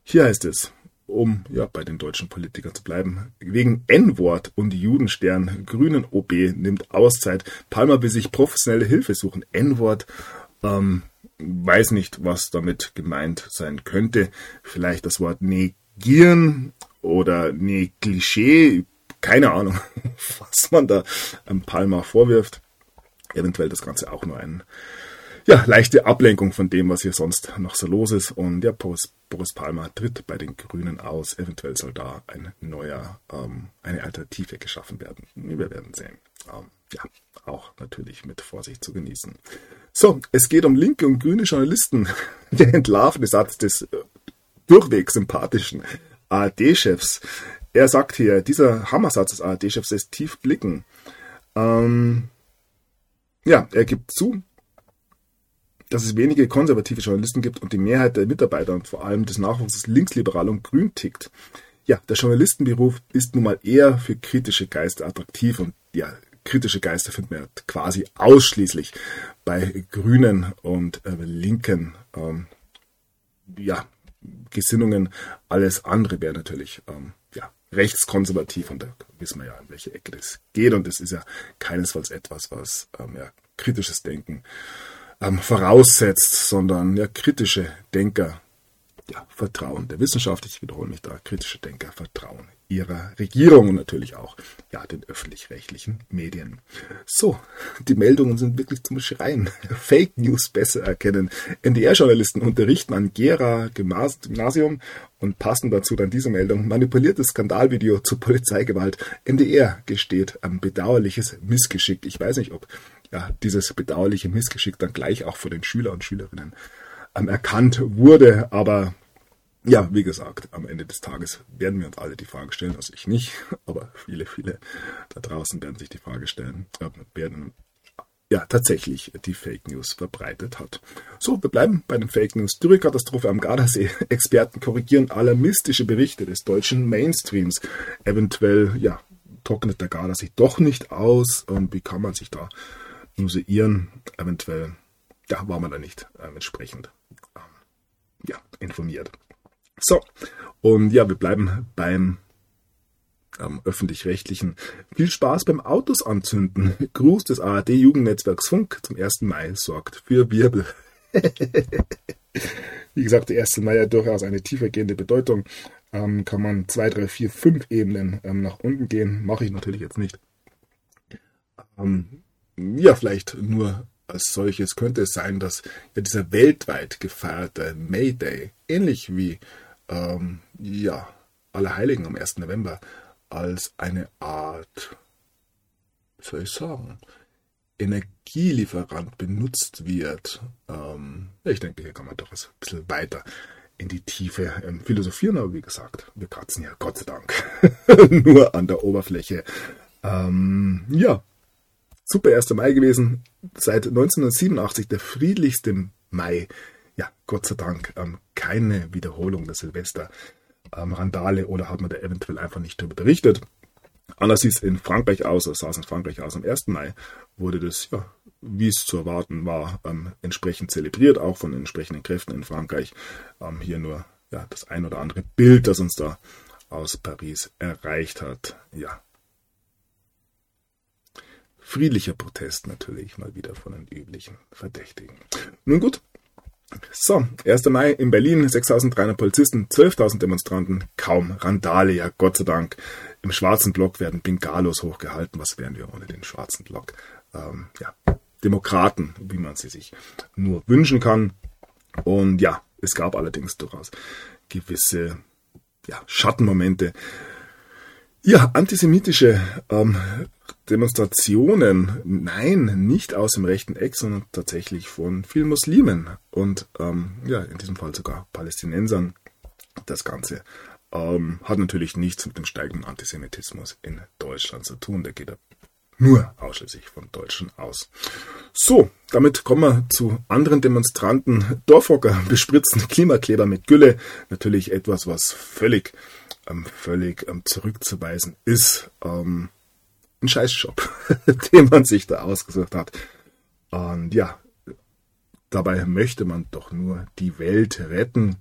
hier heißt es, um ja bei den deutschen Politikern zu bleiben. Wegen N-Wort und Judenstern, Grünen OB nimmt Auszeit. Palmer will sich professionelle Hilfe suchen. N-Wort, ähm, weiß nicht, was damit gemeint sein könnte. Vielleicht das Wort negieren oder negligé. Keine Ahnung, was man da ähm, Palmer vorwirft. Eventuell das Ganze auch nur ein ja, leichte Ablenkung von dem, was hier sonst noch so los ist. Und ja, Boris, Boris Palmer tritt bei den Grünen aus. Eventuell soll da ein neuer, ähm, eine Alternative geschaffen werden. Wir werden sehen. Ähm, ja, auch natürlich mit Vorsicht zu genießen. So, es geht um linke und grüne Journalisten. Der entlarvende Satz des äh, durchweg sympathischen ARD-Chefs. Er sagt hier, dieser Hammersatz des ARD-Chefs lässt tief blicken. Ähm, ja, er gibt zu, dass es wenige konservative Journalisten gibt und die Mehrheit der Mitarbeiter und vor allem des Nachwuchses linksliberal und grün tickt. Ja, der Journalistenberuf ist nun mal eher für kritische Geister attraktiv und ja, kritische Geister finden wir quasi ausschließlich bei Grünen und äh, Linken ähm, ja, Gesinnungen. Alles andere wäre natürlich ähm, ja, rechtskonservativ und da wissen wir ja, in welche Ecke das geht und das ist ja keinesfalls etwas, was ähm, ja, kritisches Denken ähm, voraussetzt, sondern ja, kritische Denker ja, vertrauen der Wissenschaft, ich wiederhole mich da, kritische Denker vertrauen ihrer Regierung und natürlich auch ja, den öffentlich-rechtlichen Medien. So, die Meldungen sind wirklich zum Schreien. Fake News besser erkennen. NDR-Journalisten unterrichten an Gera Gymnasium und passen dazu dann diese Meldung. Manipuliertes Skandalvideo zur Polizeigewalt. NDR gesteht ein bedauerliches Missgeschick. Ich weiß nicht, ob ja, dieses bedauerliche Missgeschick dann gleich auch von den Schüler und Schülerinnen ähm, erkannt wurde. Aber ja, wie gesagt, am Ende des Tages werden wir uns alle die Frage stellen, also ich nicht, aber viele, viele da draußen werden sich die Frage stellen, werden ja tatsächlich die Fake News verbreitet hat. So, wir bleiben bei den Fake News. Dürrekatastrophe am Gardasee. Experten korrigieren alarmistische Berichte des deutschen Mainstreams. Eventuell, ja, trocknet der Gardasee doch nicht aus. Und wie kann man sich da museeren. Eventuell, ja, war man da nicht äh, entsprechend ähm, ja, informiert. So, und ja, wir bleiben beim ähm, öffentlich-rechtlichen. Viel Spaß beim Autos anzünden. Gruß des ARD-Jugendnetzwerks Funk zum 1. Mai sorgt für Wirbel. Wie gesagt, der 1. Mai hat durchaus eine tiefergehende Bedeutung. Ähm, kann man zwei, drei, vier, fünf Ebenen ähm, nach unten gehen. Mache ich natürlich jetzt nicht. Ähm, ja, vielleicht nur als solches könnte es sein, dass ja dieser weltweit gefeierte May Day, ähnlich wie ähm, ja, Allerheiligen am 1. November als eine Art, soll ich sagen, Energielieferant benutzt wird. Ähm, ich denke, hier kann man doch ein bisschen weiter in die Tiefe ähm, philosophieren, aber wie gesagt, wir kratzen ja Gott sei Dank nur an der Oberfläche. Ähm, ja, super 1. Mai gewesen. Seit 1987 der friedlichste Mai. Ja, Gott sei Dank ähm, keine Wiederholung der Silvester-Randale ähm, oder hat man da eventuell einfach nicht darüber berichtet. Anders sieht es in Frankreich aus, oder sah es in Frankreich aus. Am 1. Mai wurde das, ja, wie es zu erwarten war, ähm, entsprechend zelebriert, auch von entsprechenden Kräften in Frankreich. Ähm, hier nur ja, das ein oder andere Bild, das uns da aus Paris erreicht hat. Ja. Friedlicher Protest natürlich mal wieder von den üblichen Verdächtigen. Nun gut, so, 1. Mai in Berlin, 6300 Polizisten, 12.000 Demonstranten, kaum Randale, ja Gott sei Dank. Im schwarzen Block werden Bengalos hochgehalten. Was wären wir ohne den schwarzen Block? Ähm, ja, Demokraten, wie man sie sich nur wünschen kann. Und ja, es gab allerdings durchaus gewisse ja, Schattenmomente. Ja, antisemitische ähm, Demonstrationen, nein, nicht aus dem rechten Eck, sondern tatsächlich von vielen Muslimen und ähm, ja, in diesem Fall sogar Palästinensern. Das Ganze ähm, hat natürlich nichts mit dem steigenden Antisemitismus in Deutschland zu tun. Der geht nur ausschließlich von Deutschen aus. So, damit kommen wir zu anderen Demonstranten. Dorfhocker bespritzen Klimakleber mit Gülle. Natürlich etwas, was völlig, ähm, völlig ähm, zurückzuweisen ist. Ähm, ein Scheißjob, den man sich da ausgesucht hat. Und ja, dabei möchte man doch nur die Welt retten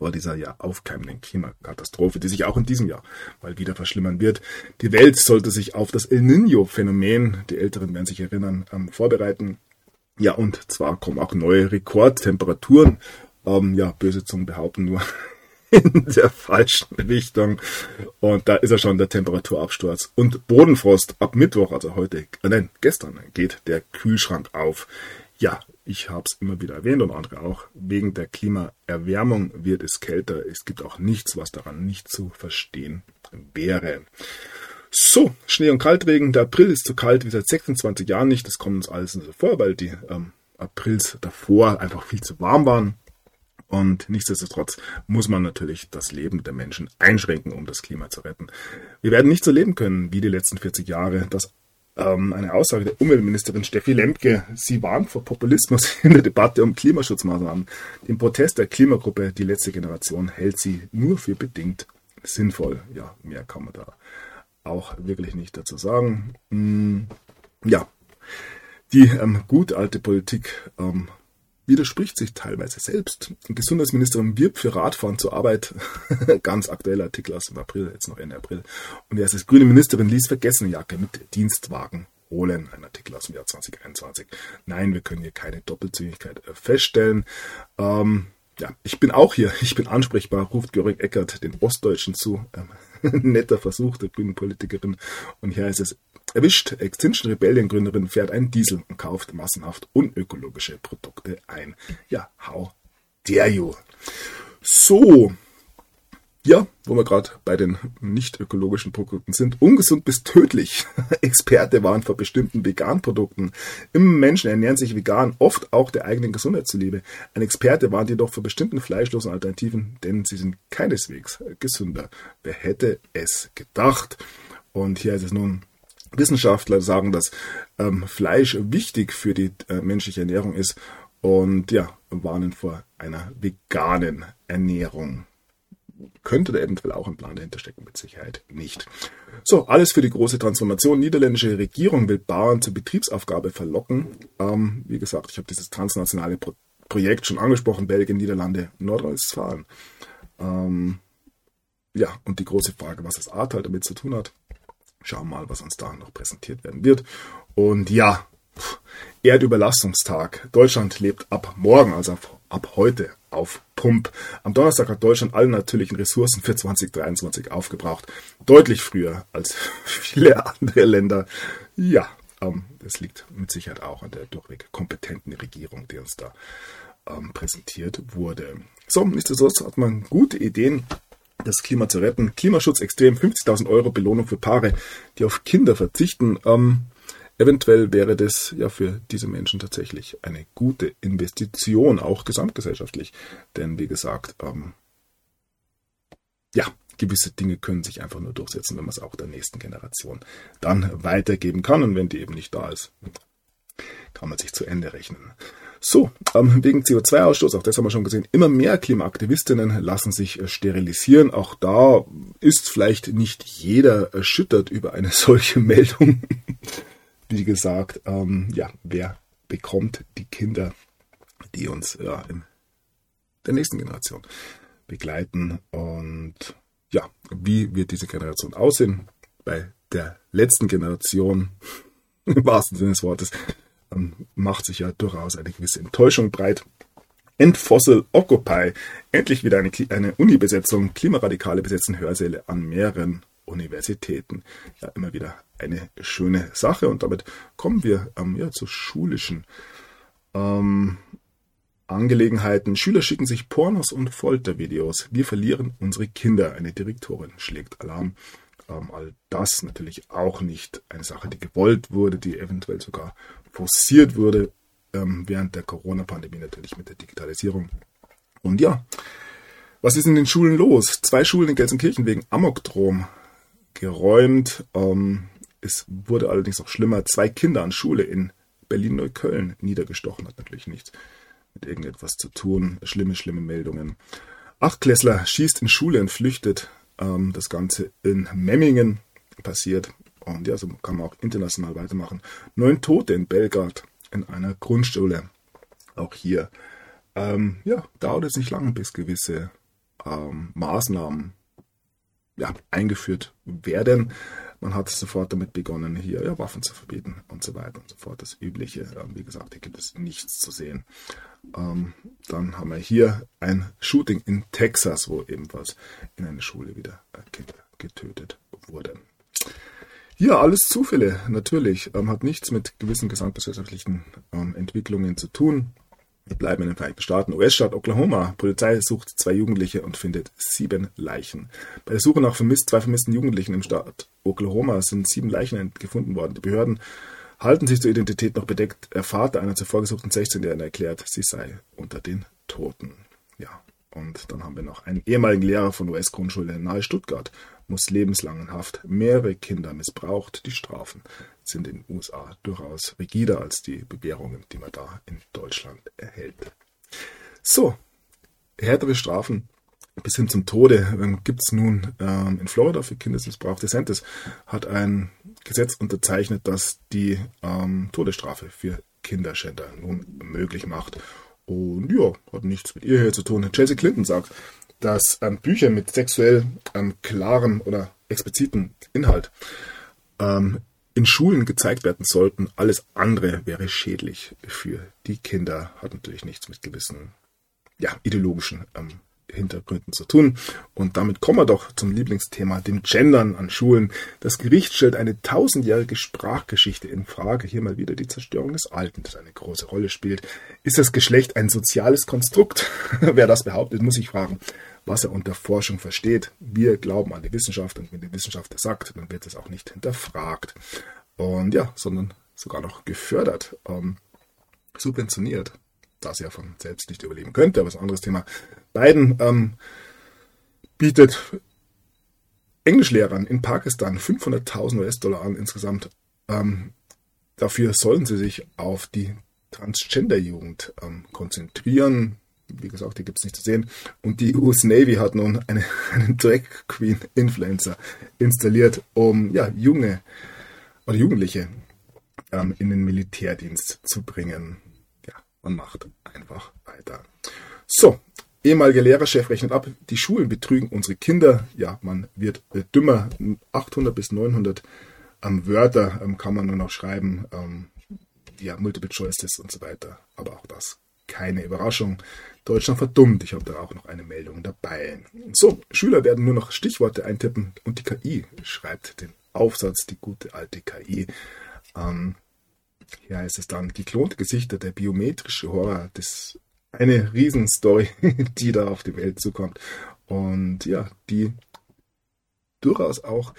vor dieser ja aufkeimenden Klimakatastrophe, die sich auch in diesem Jahr mal wieder verschlimmern wird. Die Welt sollte sich auf das El Niño-Phänomen, die Älteren werden sich erinnern, ähm, vorbereiten. Ja, und zwar kommen auch neue Rekordtemperaturen. Ähm, ja, böse Zungen behaupten nur, in der falschen Richtung. Und da ist ja schon der Temperaturabsturz. Und Bodenfrost ab Mittwoch, also heute, äh, nein, gestern geht der Kühlschrank auf. Ja, ich habe es immer wieder erwähnt und andere auch. Wegen der Klimaerwärmung wird es kälter. Es gibt auch nichts, was daran nicht zu verstehen wäre. So, Schnee und Kaltregen. Der April ist so kalt wie seit 26 Jahren nicht. Das kommt uns alles so vor, weil die ähm, Aprils davor einfach viel zu warm waren. Und nichtsdestotrotz muss man natürlich das Leben der Menschen einschränken, um das Klima zu retten. Wir werden nicht so leben können wie die letzten 40 Jahre. Das ähm, eine Aussage der Umweltministerin Steffi Lemke. Sie warnt vor Populismus in der Debatte um Klimaschutzmaßnahmen. Den Protest der Klimagruppe Die letzte Generation hält sie nur für bedingt sinnvoll. Ja, mehr kann man da auch wirklich nicht dazu sagen. Hm, ja, die ähm, gut alte Politik ähm, widerspricht sich teilweise selbst. Gesundheitsministerin wirbt für Radfahren zur Arbeit. Ganz aktueller Artikel aus dem April, jetzt noch Ende April. Und er ist grüne Ministerin ließ vergessene Jacke mit Dienstwagen holen. Ein Artikel aus dem Jahr 2021. Nein, wir können hier keine Doppelzügigkeit äh, feststellen. Ähm, ja, ich bin auch hier, ich bin ansprechbar, ruft Göring Eckert den Ostdeutschen zu. Ähm, netter Versuch der grünen Politikerin. Und hier heißt es, erwischt. Extinction Rebellion Gründerin fährt einen Diesel und kauft massenhaft unökologische Produkte ein. Ja, how dare you? So. Ja, wo wir gerade bei den nicht ökologischen Produkten sind. Ungesund bis tödlich. Experte waren vor bestimmten Vegan-Produkten. Immer Menschen ernähren sich vegan, oft auch der eigenen Gesundheit zuliebe. Ein Experte warnt jedoch vor bestimmten fleischlosen Alternativen, denn sie sind keineswegs gesünder. Wer hätte es gedacht? Und hier ist es nun, Wissenschaftler sagen, dass ähm, Fleisch wichtig für die äh, menschliche Ernährung ist und ja, warnen vor einer veganen Ernährung. Könnte da eventuell auch ein Plan dahinter stecken, mit Sicherheit nicht. So, alles für die große Transformation. Niederländische Regierung will Bauern zur Betriebsaufgabe verlocken. Ähm, wie gesagt, ich habe dieses transnationale Pro Projekt schon angesprochen, Belgien, Niederlande, Nordrhein-Westfalen. Ähm, ja, und die große Frage, was das Ahrtal damit zu tun hat. Schauen wir mal, was uns da noch präsentiert werden wird. Und ja, Erdüberlastungstag. Deutschland lebt ab morgen, also ab heute, auf Pump. Am Donnerstag hat Deutschland alle natürlichen Ressourcen für 2023 aufgebraucht. Deutlich früher als viele andere Länder. Ja, ähm, das liegt mit Sicherheit auch an der durchweg kompetenten Regierung, die uns da ähm, präsentiert wurde. So, nichtsdestotrotz hat man gute Ideen das Klima zu retten. Klimaschutz extrem, 50.000 Euro Belohnung für Paare, die auf Kinder verzichten. Ähm, eventuell wäre das ja für diese Menschen tatsächlich eine gute Investition, auch gesamtgesellschaftlich. Denn wie gesagt, ähm, ja, gewisse Dinge können sich einfach nur durchsetzen, wenn man es auch der nächsten Generation dann weitergeben kann. Und wenn die eben nicht da ist, kann man sich zu Ende rechnen. So, ähm, wegen CO2-Ausstoß, auch das haben wir schon gesehen, immer mehr Klimaaktivistinnen lassen sich äh, sterilisieren. Auch da ist vielleicht nicht jeder erschüttert über eine solche Meldung. Wie gesagt, ähm, ja, wer bekommt die Kinder, die uns ja, in der nächsten Generation begleiten? Und ja, wie wird diese Generation aussehen? Bei der letzten Generation, im wahrsten Sinne des Wortes, macht sich ja durchaus eine gewisse Enttäuschung breit. Endfossil Occupy. Endlich wieder eine, eine Uni-Besetzung. Klimaradikale besetzen Hörsäle an mehreren Universitäten. Ja, immer wieder eine schöne Sache. Und damit kommen wir ähm, ja, zu schulischen ähm, Angelegenheiten. Schüler schicken sich Pornos und Foltervideos. Wir verlieren unsere Kinder. Eine Direktorin schlägt Alarm. Ähm, all das natürlich auch nicht eine Sache, die gewollt wurde, die eventuell sogar forciert wurde ähm, während der Corona-Pandemie natürlich mit der Digitalisierung. Und ja, was ist in den Schulen los? Zwei Schulen in Gelsenkirchen wegen Amokdrom geräumt. Ähm, es wurde allerdings auch schlimmer. Zwei Kinder an Schule in Berlin-Neukölln niedergestochen. Hat natürlich nichts mit irgendetwas zu tun. Schlimme, schlimme Meldungen. Achtklässler schießt in Schule und flüchtet. Ähm, das Ganze in Memmingen passiert. Und ja, so kann man auch international weitermachen. Neun Tote in Belgrad in einer Grundschule. Auch hier. Ähm, ja, dauert es nicht lange, bis gewisse ähm, Maßnahmen ja, eingeführt werden. Man hat sofort damit begonnen, hier ja, Waffen zu verbieten und so weiter und so fort. Das Übliche. Ähm, wie gesagt, hier gibt es nichts zu sehen. Ähm, dann haben wir hier ein Shooting in Texas, wo ebenfalls in einer Schule wieder äh, Kinder getötet wurden. Ja, alles Zufälle, natürlich. Ähm, hat nichts mit gewissen gesamtgesellschaftlichen ähm, Entwicklungen zu tun. Bleiben in den Vereinigten Staaten. US-Staat Oklahoma. Polizei sucht zwei Jugendliche und findet sieben Leichen. Bei der Suche nach vermisst, zwei vermissten Jugendlichen im Staat Oklahoma sind sieben Leichen gefunden worden. Die Behörden halten sich zur Identität noch bedeckt. Der Vater einer zuvor gesuchten 16-Jährigen erklärt, sie sei unter den Toten. Ja, und dann haben wir noch einen ehemaligen Lehrer von US-Grundschule nahe Stuttgart muss lebenslang in Haft, mehrere Kinder missbraucht. Die Strafen sind in den USA durchaus rigider als die Bewährungen, die man da in Deutschland erhält. So, härtere Strafen bis hin zum Tode ähm, gibt es nun ähm, in Florida für Kindesmissbrauch. DeSantis hat ein Gesetz unterzeichnet, das die ähm, Todesstrafe für Kinderschänder nun möglich macht. Und ja, hat nichts mit ihr hier zu tun. Chelsea Clinton sagt, dass ähm, Bücher mit sexuell ähm, klarem oder expliziten Inhalt ähm, in Schulen gezeigt werden sollten. Alles andere wäre schädlich für die Kinder. Hat natürlich nichts mit gewissen ja, ideologischen ähm, Hintergründen zu tun. Und damit kommen wir doch zum Lieblingsthema, dem Gendern an Schulen. Das Gericht stellt eine tausendjährige Sprachgeschichte in Frage. Hier mal wieder die Zerstörung des Alten, das eine große Rolle spielt. Ist das Geschlecht ein soziales Konstrukt? Wer das behauptet, muss ich fragen, was er unter Forschung versteht. Wir glauben an die Wissenschaft und wenn die Wissenschaft das sagt, dann wird es auch nicht hinterfragt. Und ja, sondern sogar noch gefördert, ähm, subventioniert das er von selbst nicht überleben könnte, aber ist ein anderes Thema. Biden ähm, bietet Englischlehrern in Pakistan 500.000 US-Dollar an insgesamt. Ähm, dafür sollen sie sich auf die Transgender-Jugend ähm, konzentrieren. Wie gesagt, die gibt es nicht zu sehen. Und die US Navy hat nun eine, einen Drag Queen Influencer installiert, um ja, junge oder Jugendliche ähm, in den Militärdienst zu bringen. Man macht einfach weiter. So, ehemaliger Lehrerchef rechnet ab, die Schulen betrügen unsere Kinder. Ja, man wird äh, dümmer. 800 bis 900 ähm, Wörter ähm, kann man nur noch schreiben. Ähm, ja, Multiple Choice Tests und so weiter. Aber auch das keine Überraschung. Deutschland verdummt. Ich habe da auch noch eine Meldung dabei. So, Schüler werden nur noch Stichworte eintippen und die KI schreibt den Aufsatz, die gute alte KI. Ähm, hier heißt es dann, geklonte Gesichter, der biometrische Horror, das eine Riesenstory, die da auf die Welt zukommt. und ja, die durchaus auch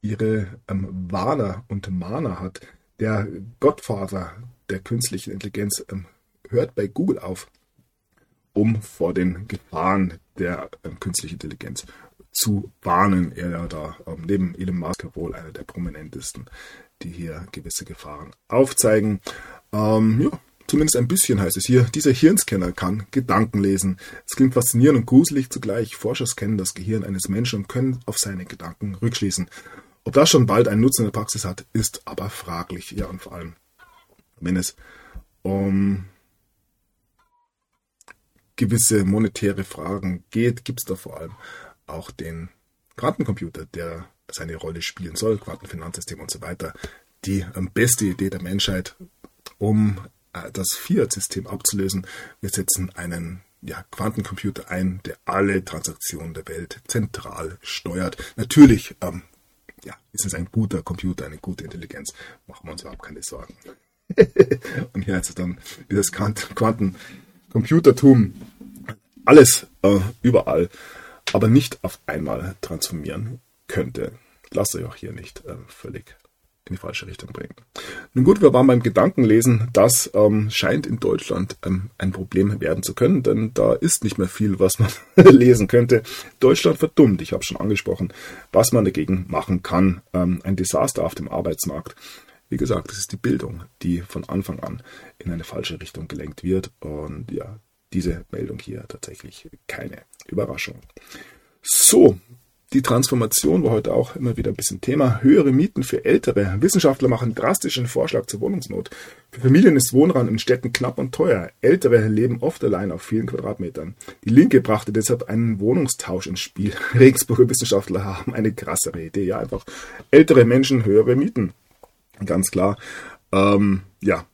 ihre ähm, Warner und Mana hat. Der Gottvater der künstlichen Intelligenz ähm, hört bei Google auf, um vor den Gefahren der ähm, künstlichen Intelligenz zu warnen. Er da ähm, neben Elon Musk wohl einer der prominentesten, die hier gewisse Gefahren aufzeigen. Ähm, ja, zumindest ein bisschen heißt es hier. Dieser Hirnscanner kann Gedanken lesen. Es klingt faszinierend und gruselig zugleich. Forscher scannen das Gehirn eines Menschen und können auf seine Gedanken rückschließen. Ob das schon bald einen Nutzen in der Praxis hat, ist aber fraglich. Ja, und vor allem, wenn es um gewisse monetäre Fragen geht, gibt es da vor allem auch den Quantencomputer, der seine Rolle spielen soll, Quantenfinanzsystem und so weiter. Die ähm, beste Idee der Menschheit, um äh, das Fiat-System abzulösen. Wir setzen einen ja, Quantencomputer ein, der alle Transaktionen der Welt zentral steuert. Natürlich ähm, ja, ist es ein guter Computer, eine gute Intelligenz. Machen wir uns überhaupt keine Sorgen. und hier ist es dann dieses Quantencomputertum. Alles äh, überall aber nicht auf einmal transformieren könnte. Lasst euch auch hier nicht äh, völlig in die falsche Richtung bringen. Nun gut, wir waren beim Gedankenlesen. Das ähm, scheint in Deutschland ähm, ein Problem werden zu können, denn da ist nicht mehr viel, was man lesen könnte. Deutschland verdummt, ich habe schon angesprochen, was man dagegen machen kann. Ähm, ein Desaster auf dem Arbeitsmarkt. Wie gesagt, es ist die Bildung, die von Anfang an in eine falsche Richtung gelenkt wird. Und ja, diese Meldung hier tatsächlich keine Überraschung. So, die Transformation war heute auch immer wieder ein bisschen Thema. Höhere Mieten für Ältere. Wissenschaftler machen drastischen Vorschlag zur Wohnungsnot. Für Familien ist Wohnraum in Städten knapp und teuer. Ältere leben oft allein auf vielen Quadratmetern. Die Linke brachte deshalb einen Wohnungstausch ins Spiel. Regensburger Wissenschaftler haben eine krassere Idee. Ja, einfach ältere Menschen höhere Mieten. Ganz klar. Ähm, ja,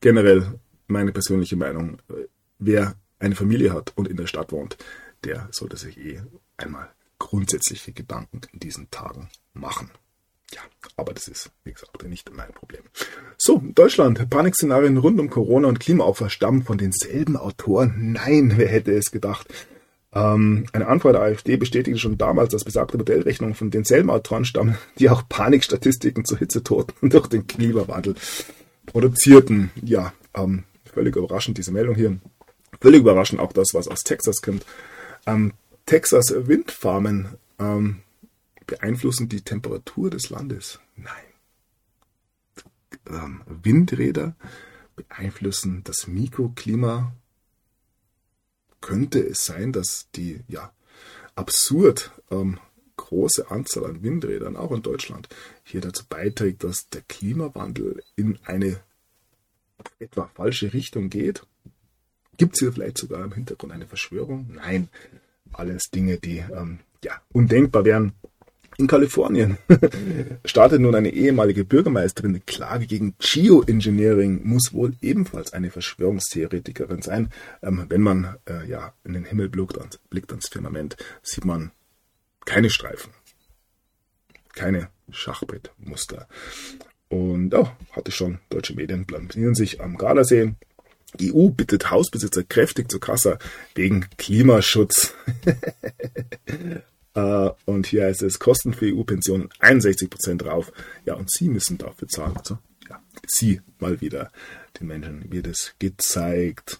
generell meine persönliche Meinung, wer eine Familie hat und in der Stadt wohnt, der sollte sich eh einmal grundsätzliche Gedanken in diesen Tagen machen. Ja, aber das ist, wie gesagt, nicht mein Problem. So, Deutschland. Panikszenarien rund um Corona und Klimaopfer stammen von denselben Autoren. Nein, wer hätte es gedacht? Ähm, eine Antwort der AfD bestätigte schon damals, dass besagte Modellrechnungen von denselben Autoren stammen, die auch Panikstatistiken zu Hitzetoten durch den Klimawandel produzierten. Ja, ähm, völlig überraschend diese Meldung hier. Völlig überraschend auch das, was aus Texas kommt. Ähm, Texas Windfarmen ähm, beeinflussen die Temperatur des Landes. Nein. Ähm, Windräder beeinflussen das Mikroklima. Könnte es sein, dass die ja absurd ähm, große Anzahl an Windrädern, auch in Deutschland, hier dazu beiträgt, dass der Klimawandel in eine etwa falsche Richtung geht? Gibt es hier vielleicht sogar im Hintergrund eine Verschwörung? Nein, alles Dinge, die ähm, ja, undenkbar wären. In Kalifornien startet nun eine ehemalige Bürgermeisterin eine Klage gegen Geoengineering, muss wohl ebenfalls eine Verschwörungstheoretikerin sein. Ähm, wenn man äh, ja in den Himmel blickt, blickt ans Firmament, sieht man keine Streifen, keine Schachbrettmuster. Und oh, hatte schon, deutsche Medien blamieren sich am Gardasee. EU bittet Hausbesitzer kräftig zur Kasse wegen Klimaschutz. uh, und hier heißt es Kosten für EU-Pensionen 61% drauf. Ja, und Sie müssen dafür zahlen. Also, ja, Sie mal wieder. Den Menschen wird es gezeigt.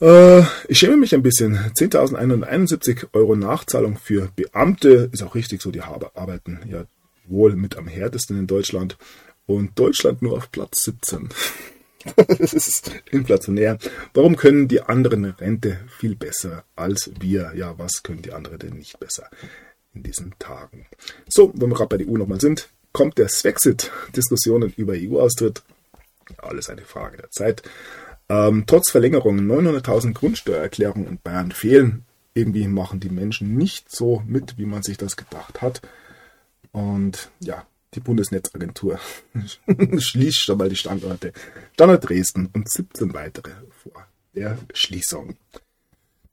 Uh, ich schäme mich ein bisschen. 10.171 Euro Nachzahlung für Beamte. Ist auch richtig so, die arbeiten ja wohl mit am härtesten in Deutschland. Und Deutschland nur auf Platz 17. das ist inflationär. Warum können die anderen Rente viel besser als wir? Ja, was können die anderen denn nicht besser in diesen Tagen? So, wenn wir gerade bei der EU nochmal sind, kommt der Swexit, Diskussionen über EU-Austritt. Alles eine Frage der Zeit. Ähm, trotz Verlängerung 900.000 Grundsteuererklärungen in Bayern fehlen. Irgendwie machen die Menschen nicht so mit, wie man sich das gedacht hat. Und ja, die Bundesnetzagentur schließt schon mal die Standorte Standort Dresden und 17 weitere vor der Schließung.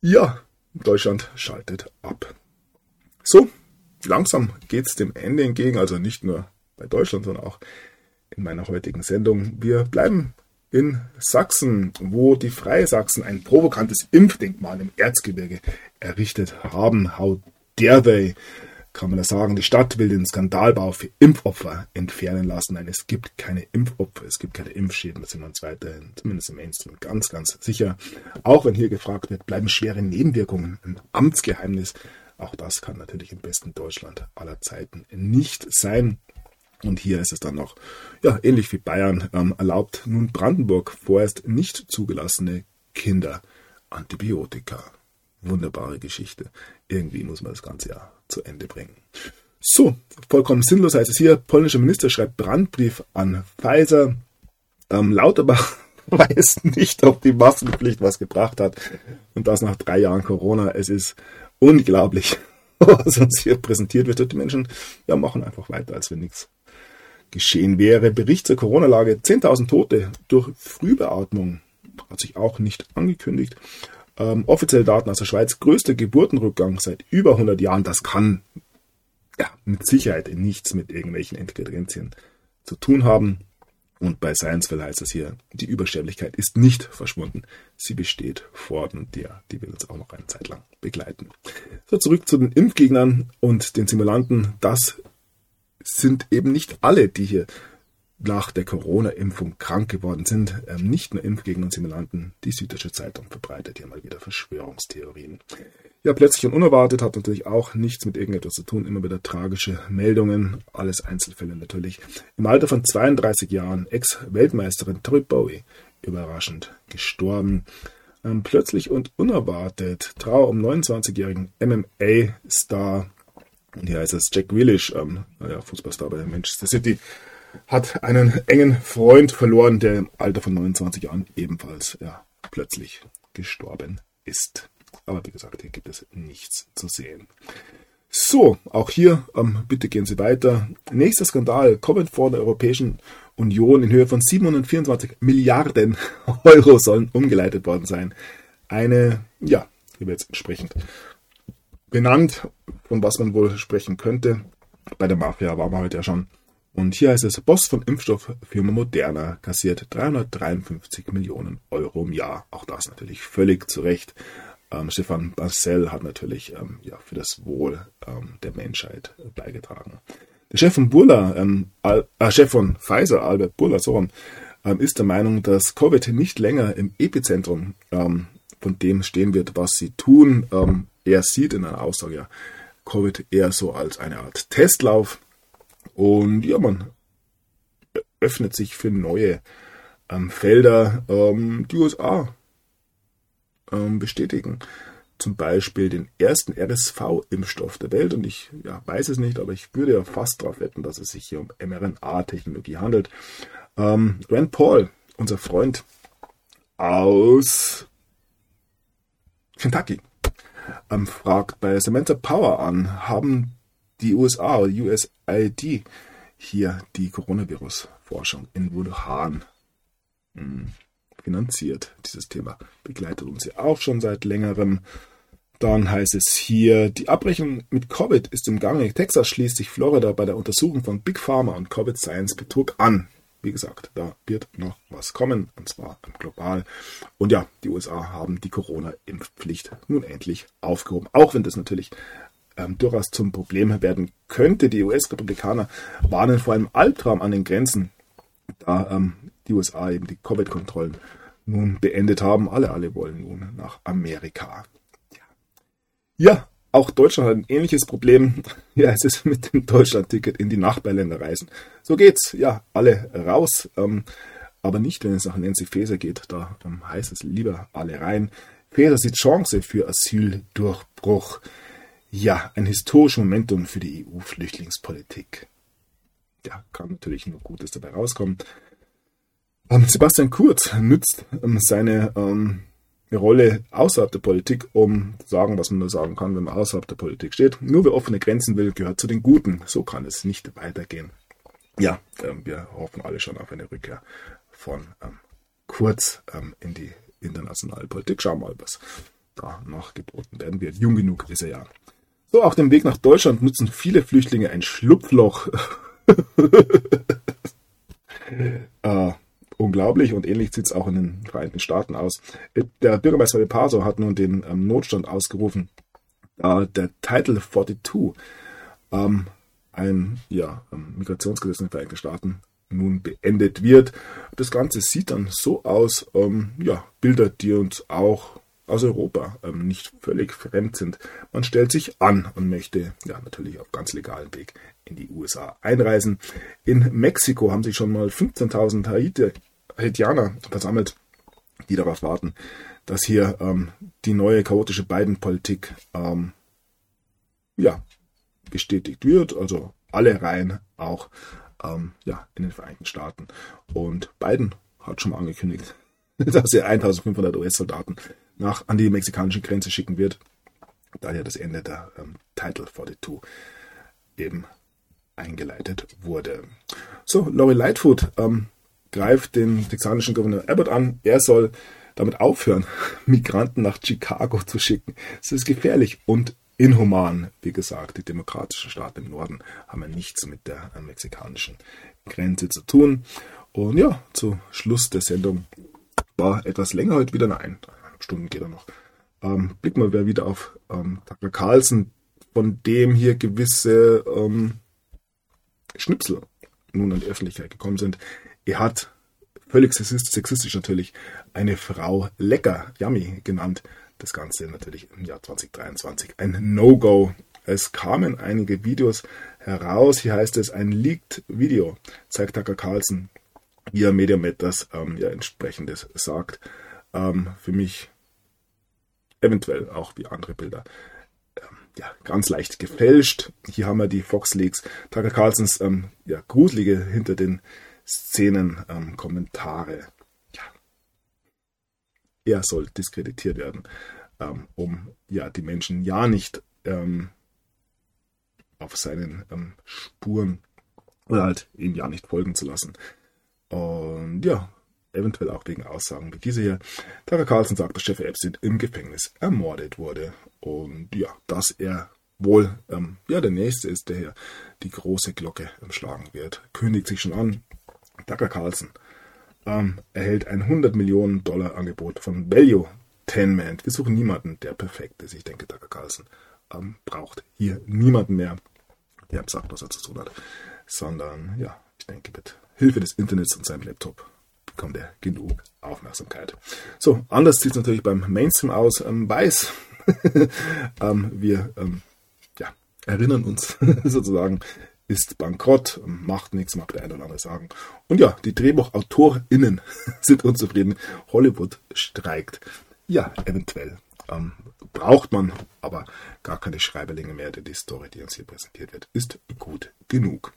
Ja, Deutschland schaltet ab. So, langsam geht es dem Ende entgegen, also nicht nur bei Deutschland, sondern auch in meiner heutigen Sendung. Wir bleiben in Sachsen, wo die Freie Sachsen ein provokantes Impfdenkmal im Erzgebirge errichtet haben. How dare they? Kann man da sagen, die Stadt will den Skandalbau für Impfopfer entfernen lassen. Nein, es gibt keine Impfopfer, es gibt keine Impfschäden, das sind wir uns weiterhin, zumindest im Mainstream, ganz, ganz sicher. Auch wenn hier gefragt wird, bleiben schwere Nebenwirkungen ein Amtsgeheimnis. Auch das kann natürlich im besten Deutschland aller Zeiten nicht sein. Und hier ist es dann noch, ja, ähnlich wie Bayern, ähm, erlaubt nun Brandenburg vorerst nicht zugelassene Kinder Antibiotika. Wunderbare Geschichte. Irgendwie muss man das Ganze ja zu Ende bringen. So, vollkommen sinnlos heißt es hier, polnischer Minister schreibt Brandbrief an Pfizer. Ähm, Lauterbach weiß nicht, ob die Maskenpflicht was gebracht hat. Und das nach drei Jahren Corona. Es ist unglaublich, was uns hier präsentiert wird. Die Menschen ja, machen einfach weiter, als wenn nichts geschehen wäre. Bericht zur Corona-Lage. 10.000 Tote durch Frühbeatmung. Hat sich auch nicht angekündigt. Ähm, offizielle Daten aus der Schweiz, größter Geburtenrückgang seit über 100 Jahren. Das kann ja, mit Sicherheit nichts mit irgendwelchen Ingredienzien zu tun haben. Und bei Scienceville heißt es hier, die Übersterblichkeit ist nicht verschwunden. Sie besteht fort und ja, die wird uns auch noch eine Zeit lang begleiten. So, zurück zu den Impfgegnern und den Simulanten. Das sind eben nicht alle, die hier nach der Corona-Impfung krank geworden sind. Ähm, nicht nur Impfgegner und Simulanten. Die Süddeutsche Zeitung verbreitet hier mal wieder Verschwörungstheorien. Ja, plötzlich und unerwartet hat natürlich auch nichts mit irgendetwas zu tun. Immer wieder tragische Meldungen. Alles Einzelfälle natürlich. Im Alter von 32 Jahren Ex-Weltmeisterin Tori Bowie überraschend gestorben. Ähm, plötzlich und unerwartet Trauer um 29-jährigen MMA-Star. Und hier heißt es Jack Willish, ähm, naja, Fußballstar bei Manchester City hat einen engen Freund verloren, der im Alter von 29 Jahren ebenfalls ja, plötzlich gestorben ist. Aber wie gesagt, hier gibt es nichts zu sehen. So, auch hier, ähm, bitte gehen Sie weiter. Nächster Skandal, Comment vor der Europäischen Union in Höhe von 724 Milliarden Euro sollen umgeleitet worden sein. Eine, ja, hier wird jetzt entsprechend benannt, von was man wohl sprechen könnte. Bei der Mafia waren wir heute ja schon. Und hier heißt es, Boss von Impfstofffirma Moderna kassiert 353 Millionen Euro im Jahr. Auch das natürlich völlig zu Recht. Ähm, Stefan Barcel hat natürlich ähm, ja, für das Wohl ähm, der Menschheit beigetragen. Der Chef von Burla, ähm, äh, Chef von Pfizer, Albert Burla, so ähm, ist der Meinung, dass Covid nicht länger im Epizentrum ähm, von dem stehen wird, was sie tun. er sieht in einer Aussage ja Covid eher so als eine Art Testlauf und ja, man öffnet sich für neue ähm, Felder. Ähm, die USA ähm, bestätigen zum Beispiel den ersten RSV-Impfstoff der Welt. Und ich ja, weiß es nicht, aber ich würde ja fast darauf wetten, dass es sich hier um mRNA-Technologie handelt. Ähm, Rand Paul, unser Freund aus Kentucky, ähm, fragt bei Samantha Power an, haben die USA oder USAID hier die Coronavirus-Forschung in Wuhan hm, finanziert. Dieses Thema begleitet uns ja auch schon seit längerem. Dann heißt es hier, die Abrechnung mit Covid ist im Gange. Texas schließt sich Florida bei der Untersuchung von Big Pharma und Covid Science Betrug an. Wie gesagt, da wird noch was kommen, und zwar global. Und ja, die USA haben die Corona-Impfpflicht nun endlich aufgehoben. Auch wenn das natürlich ähm, durchaus zum Problem werden könnte. Die US-Republikaner warnen vor einem Albtraum an den Grenzen, da ähm, die USA eben die Covid-Kontrollen nun beendet haben. Alle, alle wollen nun nach Amerika. Ja. auch Deutschland hat ein ähnliches Problem. Ja, es ist mit dem Deutschland-Ticket in die Nachbarländer reisen. So geht's. Ja, alle raus. Ähm, aber nicht, wenn es nach Nancy Faeser geht. Da ähm, heißt es lieber alle rein. Faeser sieht Chance für Asyldurchbruch. Ja, ein historisches Momentum für die EU-Flüchtlingspolitik. Ja, kann natürlich nur Gutes dabei rauskommen. Ähm, Sebastian Kurz nützt ähm, seine ähm, Rolle außerhalb der Politik, um zu sagen, was man nur sagen kann, wenn man außerhalb der Politik steht. Nur wer offene Grenzen will, gehört zu den Guten. So kann es nicht weitergehen. Ja, ähm, wir hoffen alle schon auf eine Rückkehr von ähm, Kurz ähm, in die internationale Politik. Schauen wir mal, was da noch geboten werden wird. Jung genug ist er ja. So, auf dem Weg nach Deutschland nutzen viele Flüchtlinge ein Schlupfloch. äh, unglaublich und ähnlich sieht es auch in den Vereinigten Staaten aus. Der Bürgermeister de Paso hat nun den ähm, Notstand ausgerufen. Äh, der Title 42, ähm, ein ja, ähm, Migrationsgesetz in den Vereinigten Staaten, nun beendet wird. Das Ganze sieht dann so aus, ähm, ja, Bilder, die uns auch aus Europa ähm, nicht völlig fremd sind. Man stellt sich an und möchte ja natürlich auf ganz legalem Weg in die USA einreisen. In Mexiko haben sich schon mal 15.000 Haiti Haitianer versammelt, die darauf warten, dass hier ähm, die neue chaotische Biden-Politik ähm, ja, bestätigt wird. Also alle Reihen auch ähm, ja, in den Vereinigten Staaten. Und Biden hat schon mal angekündigt, dass er 1500 US-Soldaten nach an die mexikanische Grenze schicken wird, da ja das Ende der ähm, Title 42 eben eingeleitet wurde. So, Lori Lightfoot ähm, greift den texanischen Gouverneur Abbott an. Er soll damit aufhören, Migranten nach Chicago zu schicken. Es ist gefährlich und inhuman. Wie gesagt, die demokratischen Staaten im Norden haben ja nichts mit der äh, mexikanischen Grenze zu tun. Und ja, zu Schluss der Sendung war etwas länger heute wieder. Nein, Stunden geht er noch. Ähm, blicken wir wieder auf ähm, Tucker Carlson, von dem hier gewisse ähm, Schnipsel nun an die Öffentlichkeit gekommen sind. Er hat völlig sexistisch natürlich eine Frau lecker, yummy genannt. Das Ganze natürlich im Jahr 2023 ein No-Go. Es kamen einige Videos heraus. Hier heißt es, ein leaked Video zeigt Tucker Carlson, wie er Mediamet das ähm, ja, entsprechendes sagt. Ähm, für mich eventuell auch wie andere Bilder ähm, ja, ganz leicht gefälscht. Hier haben wir die Fox Leaks. Tucker Carlsons ähm, ja, gruselige hinter den Szenen ähm, Kommentare. Ja. Er soll diskreditiert werden, ähm, um ja die Menschen ja nicht ähm, auf seinen ähm, Spuren oder halt ihm ja nicht folgen zu lassen. Und ja, eventuell auch wegen Aussagen wie diese hier. Tucker Carlson sagt, dass Chef Epstein im Gefängnis ermordet wurde. Und ja, dass er wohl ähm, ja, der Nächste ist, der hier die große Glocke schlagen wird. Kündigt sich schon an. Tucker Carlson ähm, erhält ein 100 Millionen Dollar Angebot von Value Tenment. Wir suchen niemanden, der perfekt ist. Ich denke, Tucker Carlson ähm, braucht hier niemanden mehr, der sagt, was er zu tun hat, sondern ja, ich denke, mit Hilfe des Internets und seinem Laptop bekommt er genug Aufmerksamkeit. So, anders sieht es natürlich beim Mainstream aus. Ähm, weiß, ähm, wir ähm, ja, erinnern uns sozusagen, ist bankrott, macht nichts, mag der eine oder andere sagen. Und ja, die DrehbuchautorInnen sind unzufrieden. Hollywood streikt. Ja, eventuell. Ähm, braucht man aber gar keine Schreiberlinge mehr, denn die Story, die uns hier präsentiert wird, ist gut genug.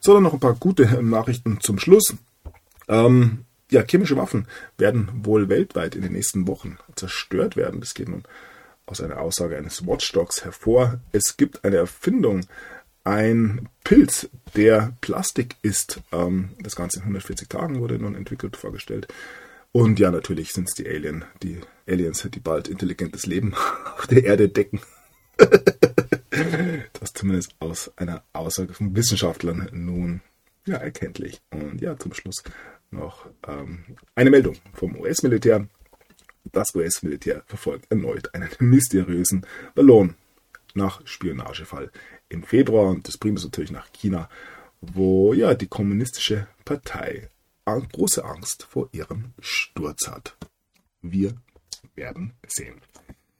So, dann noch ein paar gute Nachrichten zum Schluss. Ähm, ja, chemische Waffen werden wohl weltweit in den nächsten Wochen zerstört werden. Das geht nun aus einer Aussage eines Watchdogs hervor. Es gibt eine Erfindung, ein Pilz, der Plastik ist. Ähm, das Ganze in 140 Tagen wurde nun entwickelt, vorgestellt. Und ja, natürlich sind es die Alien, die Aliens, die bald intelligentes Leben auf der Erde decken. das zumindest aus einer Aussage von Wissenschaftlern nun ja erkenntlich. Und ja, zum Schluss noch ähm, eine Meldung vom US-Militär. Das US-Militär verfolgt erneut einen mysteriösen Ballon nach Spionagefall im Februar und das bringt uns natürlich nach China, wo ja die kommunistische Partei große Angst vor ihrem Sturz hat. Wir werden sehen.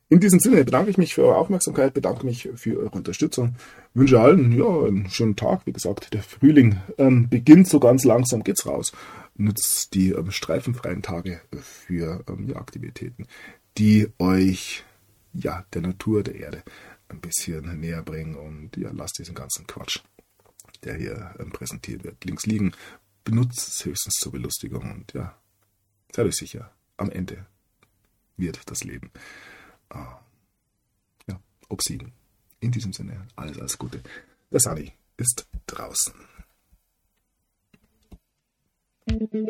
In diesem Sinne bedanke ich mich für eure Aufmerksamkeit, bedanke mich für eure Unterstützung, wünsche allen ja, einen schönen Tag. Wie gesagt, der Frühling ähm, beginnt so ganz langsam, geht's raus. Nutzt die ähm, streifenfreien Tage für ähm, ja, Aktivitäten, die euch ja der Natur, der Erde ein bisschen näher bringen und ja, lasst diesen ganzen Quatsch, der hier ähm, präsentiert wird, links liegen. Benutzt es höchstens zur Belustigung und ja, seid euch sicher, am Ende wird das Leben äh, ja, obsiegen. In diesem Sinne, alles, alles Gute. Der Sunny ist draußen. Thank you.